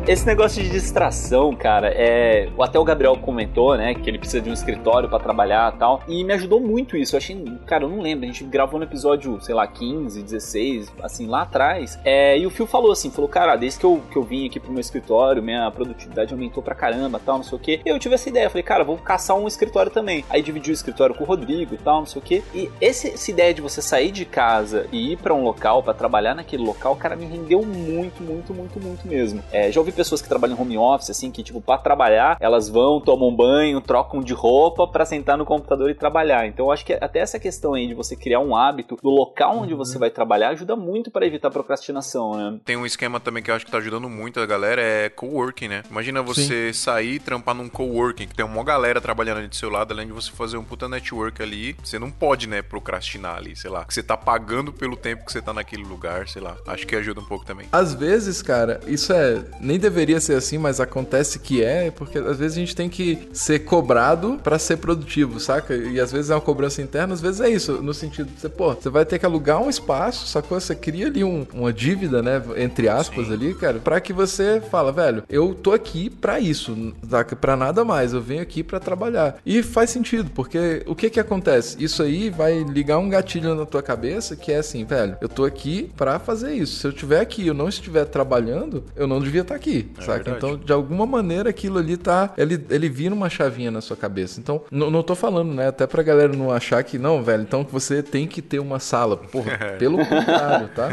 Esse negócio de distração, cara, é. Até o Gabriel comentou, né, que ele precisa de um escritório para trabalhar e tal. E me ajudou muito isso. Eu achei. Cara, eu não lembro. A gente gravou no episódio, sei lá, 15, 16, assim, lá atrás. É, e o Phil falou assim: falou, cara, desde que eu, que eu vim aqui pro meu escritório, minha produtividade aumentou pra caramba tal, não sei o quê. E eu tive essa ideia. Falei, cara, vou caçar um escritório também. Aí dividi o escritório com o Rodrigo e tal, não sei o quê. E esse, essa ideia de você sair de casa e ir para um local, para trabalhar naquele local, cara, me rendeu muito, muito, muito, muito mesmo. É, já ouvi pessoas que trabalham em home office, assim, que, tipo, para trabalhar, elas vão, tomam banho, trocam de roupa para sentar no computador e trabalhar. Então, eu acho que até essa questão aí de você criar um hábito do local onde você vai trabalhar ajuda muito para evitar procrastinação, né? Tem um esquema também que eu acho que tá ajudando muito a galera, é coworking, né? Imagina você Sim. sair e trampar num coworking, que tem uma galera trabalhando ali do seu lado, além de você fazer um puta network ali, você não pode, né, procrastinar ali, sei lá. Que você tá pagando pelo tempo que você tá naquele lugar, sei lá. Acho que ajuda um pouco também. Às vezes, cara, isso é nem deveria ser assim, mas acontece que é, porque às vezes a gente tem que ser cobrado para ser produtivo, saca? E às vezes é uma cobrança interna, às vezes é isso, no sentido de você, pô, você vai ter que alugar um espaço, sacou? Você cria ali um, uma dívida, né, entre aspas Sim. ali, cara, para que você fala, velho, eu tô aqui para isso, para nada mais, eu venho aqui para trabalhar. E faz sentido, porque o que que acontece? Isso aí vai ligar um gatilho na tua cabeça que é assim, velho, eu tô aqui para fazer isso. Se eu estiver aqui, eu não estiver trabalhando, eu não devia estar tá aqui, é saca? Verdade. Então, de alguma maneira aquilo ali tá, ele ele vira uma chavinha na sua cabeça. Então, não, não tô falando, né, até pra galera não achar que não, velho, então você tem que ter uma sala. Porra, pelo contrário, tá?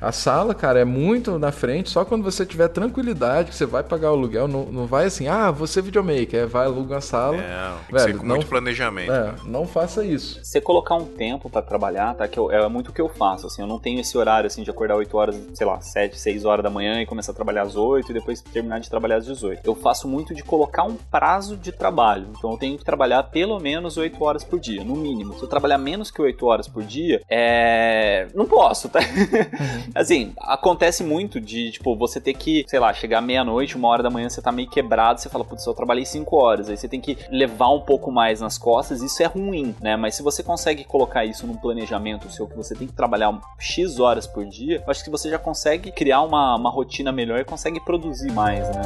A sala, cara, é muito na frente, só quando você tiver tranquilidade que você vai pagar o aluguel, não, não vai assim, ah, você é videomaker, é, vai alugar a sala. É, velho, com não, muito planejamento. É, não faça isso. Você colocar um tempo para trabalhar, tá? Que eu, é muito o que eu faço, assim, eu não tenho esse horário, assim, de acordar 8 horas, sei lá, 7, 6 horas da manhã e começar a trabalhar às 8 e depois terminar de trabalhar às 18. Eu faço muito de colocar um prazo de trabalho, então eu tenho que trabalhar pelo menos 8 horas por dia, no mínimo. Se eu trabalhar menos que 8 horas por dia, é... não posso, tá? Uhum. assim, acontece muito de, tipo, você ter que, sei lá, chegar meia-noite, uma hora da manhã, você tá meio quebrado, você fala, putz, eu trabalhei 5 horas, aí você tem que levar um pouco mais nas costas, isso é ruim, né? Mas se você consegue colocar isso num planejamento seu, que você tem que trabalhar X horas por dia, eu acho que você já consegue criar uma, uma rotina melhor e consegue produzir mais, né?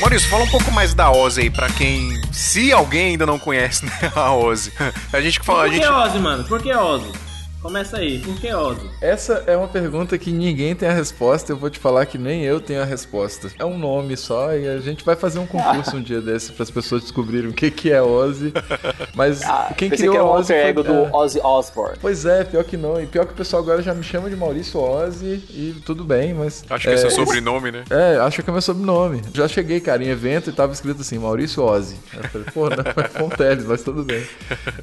Maurício, fala um pouco mais da Ozzy aí, pra quem. Se alguém ainda não conhece né, a Ozzy. A gente fala. Por que a gente... Ozzy, mano? Por que Ozzy? Começa aí, por que Ozzy? Essa é uma pergunta que ninguém tem a resposta, eu vou te falar que nem eu tenho a resposta. É um nome só e a gente vai fazer um concurso um dia desse para as pessoas descobrirem o que, que é Ozzy. Mas ah, quem criou que é o Ozzy foi, ego do é... Ozzy Osbourne. Pois é, pior que não. E pior que o pessoal agora já me chama de Maurício Ozzy e tudo bem, mas... Acho que é, é seu sobrenome, né? É, acho que é meu sobrenome. Já cheguei, cara, em evento e tava escrito assim, Maurício Ozzy. Eu falei, pô, não é Fonteles, mas tudo bem.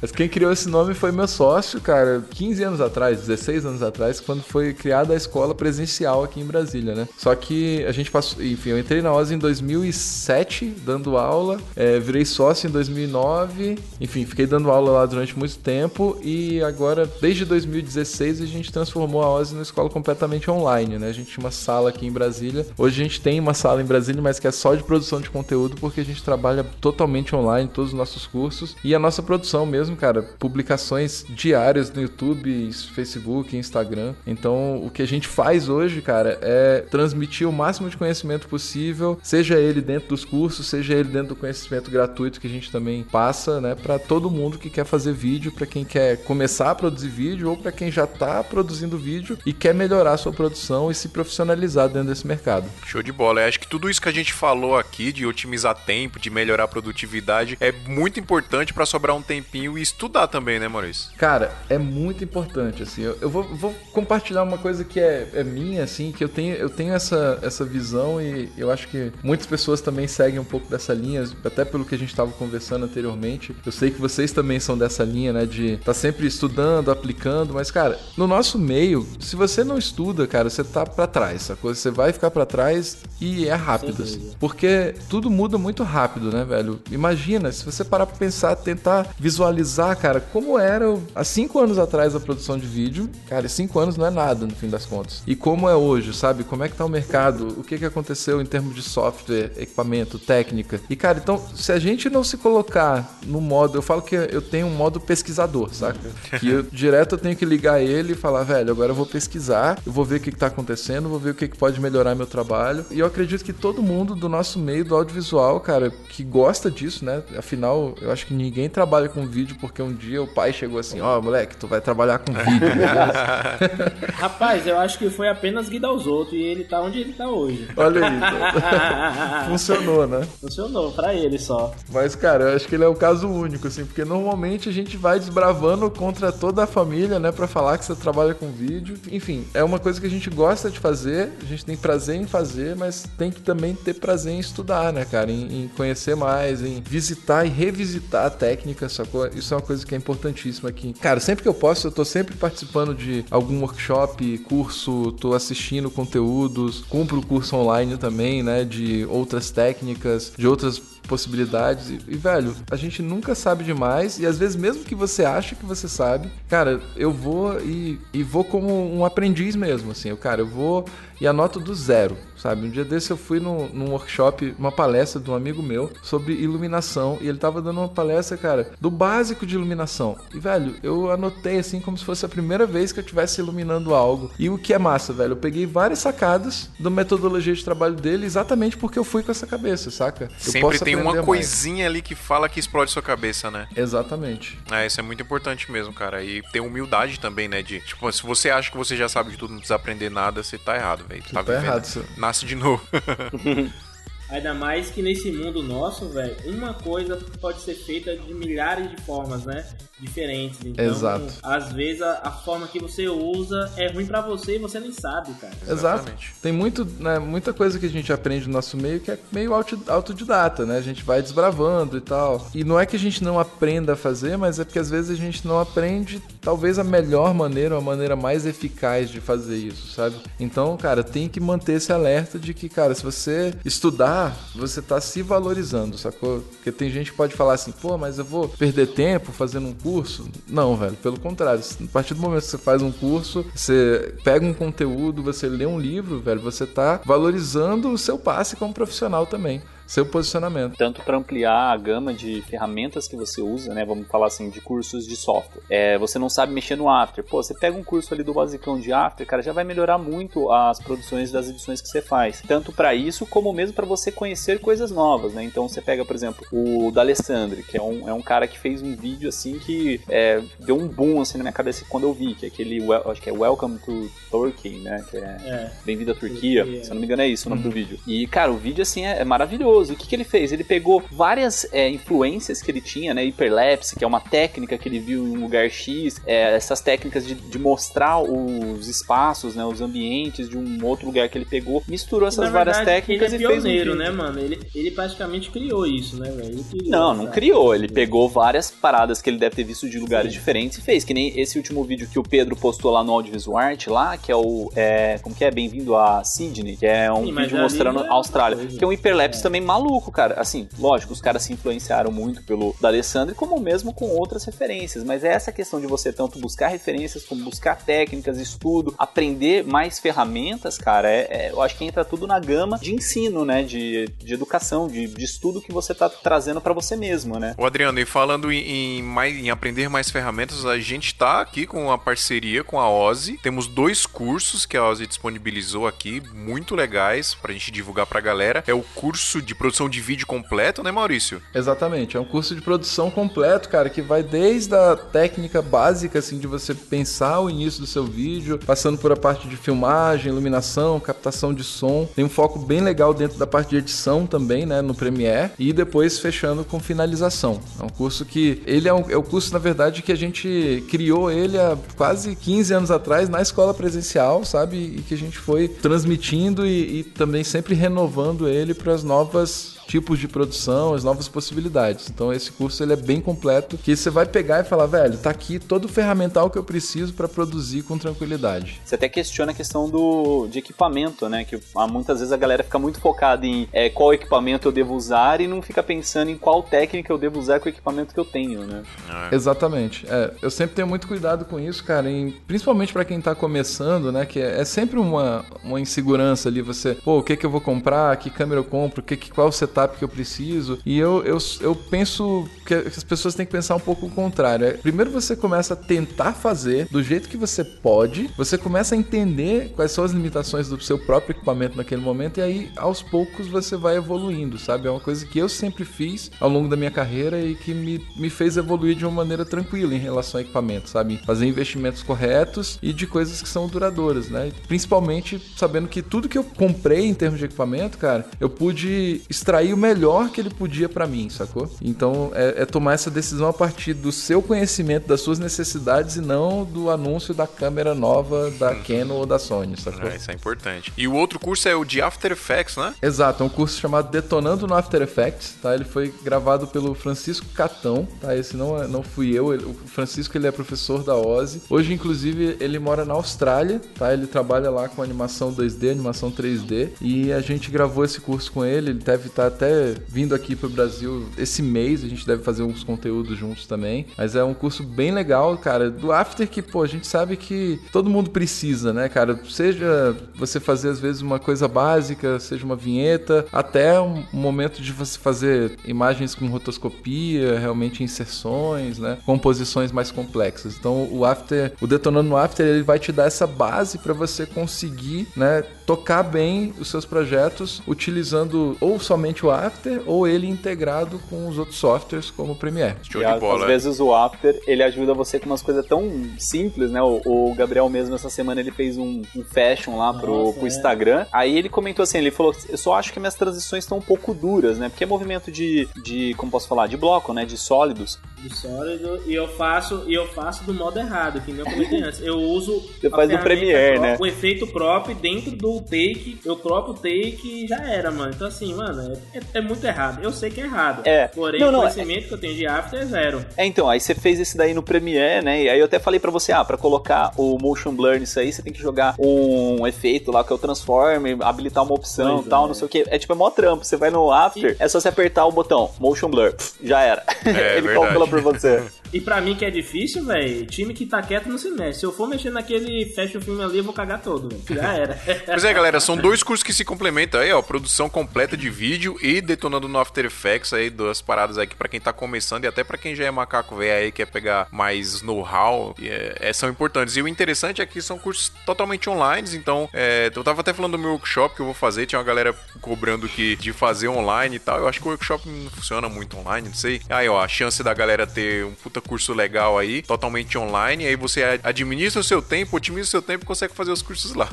Mas quem criou esse nome foi meu sócio, cara, 15 anos atrás, 16 16 anos atrás, quando foi criada a escola presencial aqui em Brasília, né? Só que a gente passou, enfim, eu entrei na OSE em 2007, dando aula, é, virei sócio em 2009, enfim, fiquei dando aula lá durante muito tempo e agora, desde 2016, a gente transformou a OSE numa escola completamente online, né? A gente tinha uma sala aqui em Brasília. Hoje a gente tem uma sala em Brasília, mas que é só de produção de conteúdo, porque a gente trabalha totalmente online, todos os nossos cursos e a nossa produção mesmo, cara, publicações diárias no YouTube, Facebook, Facebook, Instagram. Então, o que a gente faz hoje, cara, é transmitir o máximo de conhecimento possível, seja ele dentro dos cursos, seja ele dentro do conhecimento gratuito que a gente também passa, né, para todo mundo que quer fazer vídeo, para quem quer começar a produzir vídeo ou para quem já tá produzindo vídeo e quer melhorar a sua produção e se profissionalizar dentro desse mercado. Show de bola. Eu acho que tudo isso que a gente falou aqui de otimizar tempo, de melhorar a produtividade, é muito importante para sobrar um tempinho e estudar também, né, Maurício? Cara, é muito importante assim. Eu, eu vou, vou, compartilhar uma coisa que é, é, minha, assim, que eu tenho, eu tenho essa, essa visão e eu acho que muitas pessoas também seguem um pouco dessa linha, até pelo que a gente estava conversando anteriormente. Eu sei que vocês também são dessa linha, né? De tá sempre estudando, aplicando, mas, cara, no nosso meio, se você não estuda, cara, você tá para trás, sacou? Você vai ficar para trás e é rápido, assim. Porque tudo muda muito rápido, né, velho? Imagina, se você parar pra pensar, tentar visualizar, cara, como era há cinco anos atrás a produção de vídeo Cara, cinco anos não é nada no fim das contas. E como é hoje, sabe? Como é que tá o mercado? O que, que aconteceu em termos de software, equipamento, técnica? E, cara, então, se a gente não se colocar no modo. Eu falo que eu tenho um modo pesquisador, saca? Que eu direto eu tenho que ligar ele e falar, velho, agora eu vou pesquisar, eu vou ver o que, que tá acontecendo, vou ver o que, que pode melhorar meu trabalho. E eu acredito que todo mundo do nosso meio do audiovisual, cara, que gosta disso, né? Afinal, eu acho que ninguém trabalha com vídeo porque um dia o pai chegou assim: ó, oh, moleque, tu vai trabalhar com vídeo, né? Rapaz, eu acho que foi apenas guidar os outros e ele tá onde ele tá hoje. Olha aí. Funcionou, né? Funcionou, pra ele só. Mas, cara, eu acho que ele é o caso único, assim, porque normalmente a gente vai desbravando contra toda a família, né, pra falar que você trabalha com vídeo. Enfim, é uma coisa que a gente gosta de fazer, a gente tem prazer em fazer, mas tem que também ter prazer em estudar, né, cara? Em, em conhecer mais, em visitar e revisitar a técnica, sacou? Isso é uma coisa que é importantíssima aqui. Cara, sempre que eu posso, eu tô sempre participando de de algum workshop, curso, tô assistindo conteúdos, compro curso online também, né, de outras técnicas, de outras possibilidades. E, e, velho, a gente nunca sabe demais. E às vezes, mesmo que você ache que você sabe, cara, eu vou e, e vou como um aprendiz mesmo, assim. Eu, cara, eu vou e anoto do zero sabe? Um dia desse eu fui num, num workshop, uma palestra de um amigo meu sobre iluminação e ele tava dando uma palestra, cara, do básico de iluminação. E, velho, eu anotei assim como se fosse a primeira vez que eu estivesse iluminando algo. E o que é massa, velho, eu peguei várias sacadas da metodologia de trabalho dele exatamente porque eu fui com essa cabeça, saca? Eu Sempre tem uma coisinha mais. ali que fala que explode sua cabeça, né? Exatamente. É, isso é muito importante mesmo, cara. E ter humildade também, né? De, tipo, se você acha que você já sabe de tudo, não precisa aprender nada, você tá errado, velho. Tá, tá errado, na nasce de novo. Ainda mais que nesse mundo nosso, velho, uma coisa pode ser feita de milhares de formas, né? Diferentes. Então, Exato. às vezes a, a forma que você usa é ruim para você e você nem sabe, cara. Exato. Tem muito, né, muita coisa que a gente aprende no nosso meio que é meio autodidata, né? A gente vai desbravando e tal. E não é que a gente não aprenda a fazer, mas é porque às vezes a gente não aprende talvez a melhor maneira, a maneira mais eficaz de fazer isso, sabe? Então, cara, tem que manter esse alerta de que, cara, se você estudar você tá se valorizando, sacou? Porque tem gente que pode falar assim, pô, mas eu vou perder tempo fazendo um curso. Não, velho, pelo contrário. A partir do momento que você faz um curso, você pega um conteúdo, você lê um livro, velho, você tá valorizando o seu passe como profissional também seu posicionamento. Tanto para ampliar a gama de ferramentas que você usa, né? Vamos falar assim, de cursos de software. É, você não sabe mexer no After. Pô, você pega um curso ali do basicão de After, cara, já vai melhorar muito as produções das edições que você faz. Tanto para isso, como mesmo para você conhecer coisas novas, né? Então você pega, por exemplo, o D'Alessandri, que é um, é um cara que fez um vídeo assim que é, deu um boom assim na minha cabeça quando eu vi, que é aquele, acho que é Welcome to Turkey, né? Que é, é. Bem-vindo à Turquia. Turquia. Se eu não me engano é isso o nome uhum. do vídeo. E, cara, o vídeo assim é, é maravilhoso maravilhoso. O que, que ele fez? Ele pegou várias é, influências que ele tinha, né? Hyperlapse, que é uma técnica que ele viu em um lugar X, é, essas técnicas de, de, mostrar os espaços, né? Os ambientes de um outro lugar que ele pegou, misturou essas Na várias verdade, técnicas ele é pioneiro, e fez um né, mano? Ele, ele praticamente criou isso, né, velho? Não, não criou. Ele pegou várias paradas que ele deve ter visto de lugares Sim. diferentes e fez. Que nem esse último vídeo que o Pedro postou lá no Audiovisual Art, lá, que é o. É, como que é? Bem-vindo a Sydney, que é um Sim, vídeo mostrando a Austrália. Que é um hiperlapse é. também maluco, cara. Assim, lógico, os caras se influenciaram muito pelo D'Alessandro, como mesmo com outras referências, mas é essa questão de você tanto buscar referências, como buscar técnicas, estudo, aprender mais ferramentas, cara, é, é eu acho que entra tudo na gama de ensino, né, de, de educação, de, de estudo que você tá trazendo para você mesmo, né. O Adriano, e falando em, em, mais, em aprender mais ferramentas, a gente tá aqui com uma parceria com a Ozzy, temos dois cursos que a Ozzy disponibilizou aqui, muito legais, pra gente divulgar pra galera, é o curso de produção de vídeo completo, né, Maurício? Exatamente, é um curso de produção completo, cara, que vai desde a técnica básica, assim, de você pensar o início do seu vídeo, passando por a parte de filmagem, iluminação, captação de som. Tem um foco bem legal dentro da parte de edição também, né, no Premiere, e depois fechando com finalização. É um curso que, ele é, um, é o curso, na verdade, que a gente criou ele há quase 15 anos atrás na escola presencial, sabe, e que a gente foi transmitindo e, e também sempre renovando ele para as novas Jesus tipos de produção, as novas possibilidades. Então esse curso ele é bem completo, que você vai pegar e falar, velho, tá aqui todo o ferramental que eu preciso para produzir com tranquilidade. Você até questiona a questão do de equipamento, né? Que muitas vezes a galera fica muito focada em é, qual equipamento eu devo usar e não fica pensando em qual técnica eu devo usar com o equipamento que eu tenho, né? É. Exatamente. É, eu sempre tenho muito cuidado com isso, cara, em, principalmente para quem tá começando, né? Que é, é, sempre uma, uma insegurança ali, você, pô, o que que eu vou comprar, que câmera eu compro, que, que qual setup que eu preciso. E eu, eu, eu penso que as pessoas têm que pensar um pouco o contrário. É, primeiro você começa a tentar fazer do jeito que você pode, você começa a entender quais são as limitações do seu próprio equipamento naquele momento, e aí aos poucos você vai evoluindo, sabe? É uma coisa que eu sempre fiz ao longo da minha carreira e que me, me fez evoluir de uma maneira tranquila em relação a equipamento, sabe? Fazer investimentos corretos e de coisas que são duradouras, né? Principalmente sabendo que tudo que eu comprei em termos de equipamento, cara, eu pude extrair o melhor que ele podia para mim, sacou? Então é, é, tomar essa decisão a partir do seu conhecimento, das suas necessidades e não do anúncio da câmera nova da uhum. Canon ou da Sony, sacou? É, isso é importante. E o outro curso é o de After Effects, né? Exato, é um curso chamado Detonando no After Effects, tá? Ele foi gravado pelo Francisco Catão, tá? Esse não, é, não fui eu, ele, o Francisco ele é professor da OSI. Hoje, inclusive, ele mora na Austrália, tá? Ele trabalha lá com animação 2D, animação 3D e a gente gravou esse curso com ele, ele deve estar tá até vindo aqui pro Brasil esse mês, a gente deve fazer uns conteúdos juntos também. Mas é um curso bem legal, cara, do After que, pô, a gente sabe que todo mundo precisa, né, cara? Seja você fazer às vezes uma coisa básica, seja uma vinheta, até um momento de você fazer imagens com rotoscopia, realmente inserções, né? Composições mais complexas. Então o After, o Detonando no After, ele vai te dar essa base para você conseguir, né, tocar bem os seus projetos utilizando ou somente o After ou ele integrado com os outros softwares como o Premiere. Show de bola. Às vezes o After, ele ajuda você com umas coisas tão simples, né? O, o Gabriel mesmo essa semana ele fez um, um fashion lá pro, Nossa, pro é. Instagram. Aí ele comentou assim, ele falou, eu só acho que minhas transições estão um pouco duras, né? Porque é movimento de, de, como posso falar, de bloco, né? De sólidos. De sólido, e eu faço, e eu faço do modo errado, que nem eu comentei antes. Eu uso Você faz do Premiere, né? O efeito prop dentro do take, eu cropo o take e já era, mano. Então assim, mano, é, é, muito errado. Eu sei que é errado. É. Porém, não, não, o conhecimento é... que eu tenho de After é zero. É, então, aí você fez esse daí no Premiere, né? E aí eu até falei para você, ah, para colocar o motion blur nisso aí, você tem que jogar um efeito lá que é o transform, habilitar uma opção e tal, é. não sei o que. É tipo, é mó trampo. Você vai no After, e... é só você apertar o botão motion blur, já era. É, Ele calcula por você. E pra mim que é difícil, velho, time que tá quieto não se mexe. Se eu for mexer naquele fecha o filme ali, eu vou cagar todo, véio. Já era. pois é, galera, são dois cursos que se complementam aí, ó. Produção completa de vídeo e detonando no After Effects aí, duas paradas aí que pra quem tá começando e até pra quem já é macaco velho aí, quer pegar mais know-how, é, é, são importantes. E o interessante é que são cursos totalmente online, então é, eu tava até falando do meu workshop que eu vou fazer, tinha uma galera cobrando que de fazer online e tal. Eu acho que o workshop não funciona muito online, não sei. Aí, ó, a chance da galera ter um puta curso legal aí, totalmente online, aí você administra o seu tempo, otimiza o seu tempo e consegue fazer os cursos lá.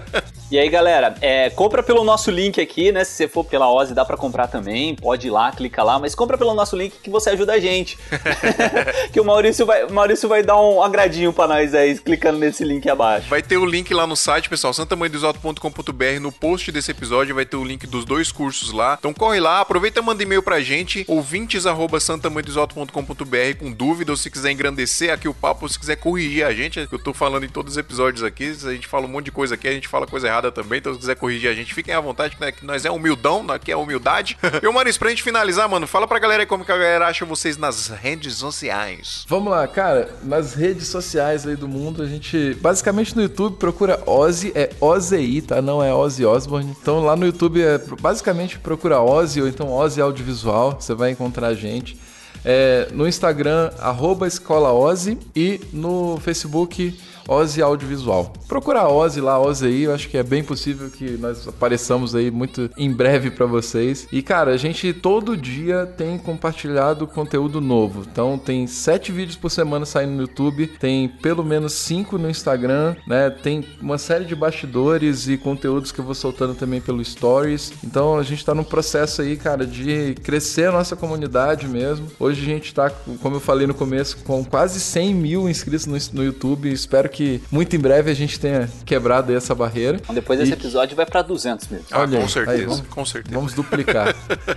e aí, galera, é, compra pelo nosso link aqui, né? Se você for pela Ozzy, dá para comprar também, pode ir lá, clica lá, mas compra pelo nosso link que você ajuda a gente. que o Maurício vai, Maurício vai dar um agradinho para nós aí, clicando nesse link abaixo. Vai ter o link lá no site, pessoal, santamanhodosalto.com.br, no post desse episódio vai ter o link dos dois cursos lá. Então corre lá, aproveita e manda e-mail pra gente, ouvintes@santamanhodosalto.com.br com dúvida ou se quiser engrandecer aqui o papo, ou se quiser corrigir a gente, eu tô falando em todos os episódios aqui, a gente fala um monte de coisa aqui, a gente fala coisa errada também, então se quiser corrigir a gente, fiquem à vontade, né, que nós é humildão, aqui é humildade. e o Maris, pra gente finalizar, mano, fala pra galera aí como que a galera acha vocês nas redes sociais. Vamos lá, cara, nas redes sociais aí do mundo, a gente, basicamente no YouTube, procura Ozzy, é Ozzy, tá? Não é Ozzy Osbourne. Então lá no YouTube é basicamente procura Ozzy ou então Ozzy Audiovisual, você vai encontrar a gente. É, no Instagram, arroba Escola Ozzy e no Facebook Ozzy Audiovisual. Procura a Ozzy lá, Ozzy aí, eu acho que é bem possível que nós apareçamos aí muito em breve para vocês. E cara, a gente todo dia tem compartilhado conteúdo novo. Então tem sete vídeos por semana saindo no YouTube, tem pelo menos cinco no Instagram, né? Tem uma série de bastidores e conteúdos que eu vou soltando também pelo Stories. Então a gente tá num processo aí, cara, de crescer a nossa comunidade mesmo. Hoje a gente tá, como eu falei no começo, com quase 100 mil inscritos no, no YouTube. Espero que que muito em breve a gente tenha quebrado essa barreira. Então, depois desse e... episódio vai para 200 mesmo. Ah, Olha com certeza, aí, vamos, com certeza. Vamos duplicar.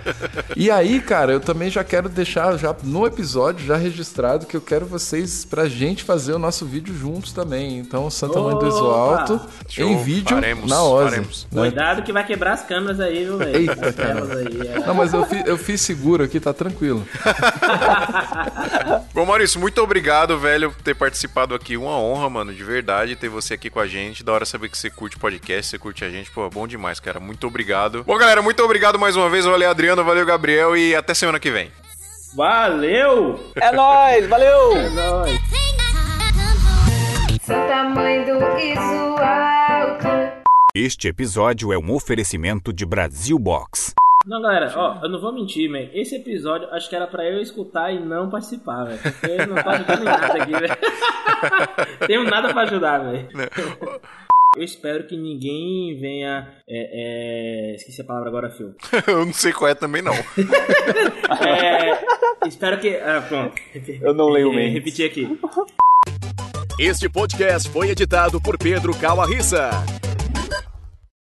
e aí, cara, eu também já quero deixar já no episódio já registrado que eu quero vocês pra gente fazer o nosso vídeo juntos também. Então, Santa Mãe do Iso Alto Show. em vídeo faremos, na Ozzy. Né? Cuidado que vai quebrar as câmeras aí, viu, velho? Eita, cara. Aí, é. Não, mas eu fiz, eu fiz seguro aqui, tá tranquilo. Bom, Maurício, muito obrigado, velho, por ter participado aqui. Uma honra, mano de verdade ter você aqui com a gente. Da hora saber que você curte podcast, você curte a gente. Pô, bom demais, cara. Muito obrigado. Bom, galera, muito obrigado mais uma vez. Valeu, Adriano. Valeu, Gabriel. E até semana que vem. Valeu! É nóis, valeu! É nóis. Este episódio é um oferecimento de Brasil Box. Não, galera, ó, eu não vou mentir, man. Esse episódio acho que era pra eu escutar e não participar, velho. Eu não tô ajudando em nada aqui, velho. Tenho nada pra ajudar, velho. Eu espero que ninguém venha. É, é... Esqueci a palavra agora, Phil. eu não sei qual é também, não. é... Espero que. Ah, pronto. Eu não leio mesmo. Repetir aqui. Este podcast foi editado por Pedro Calarissa.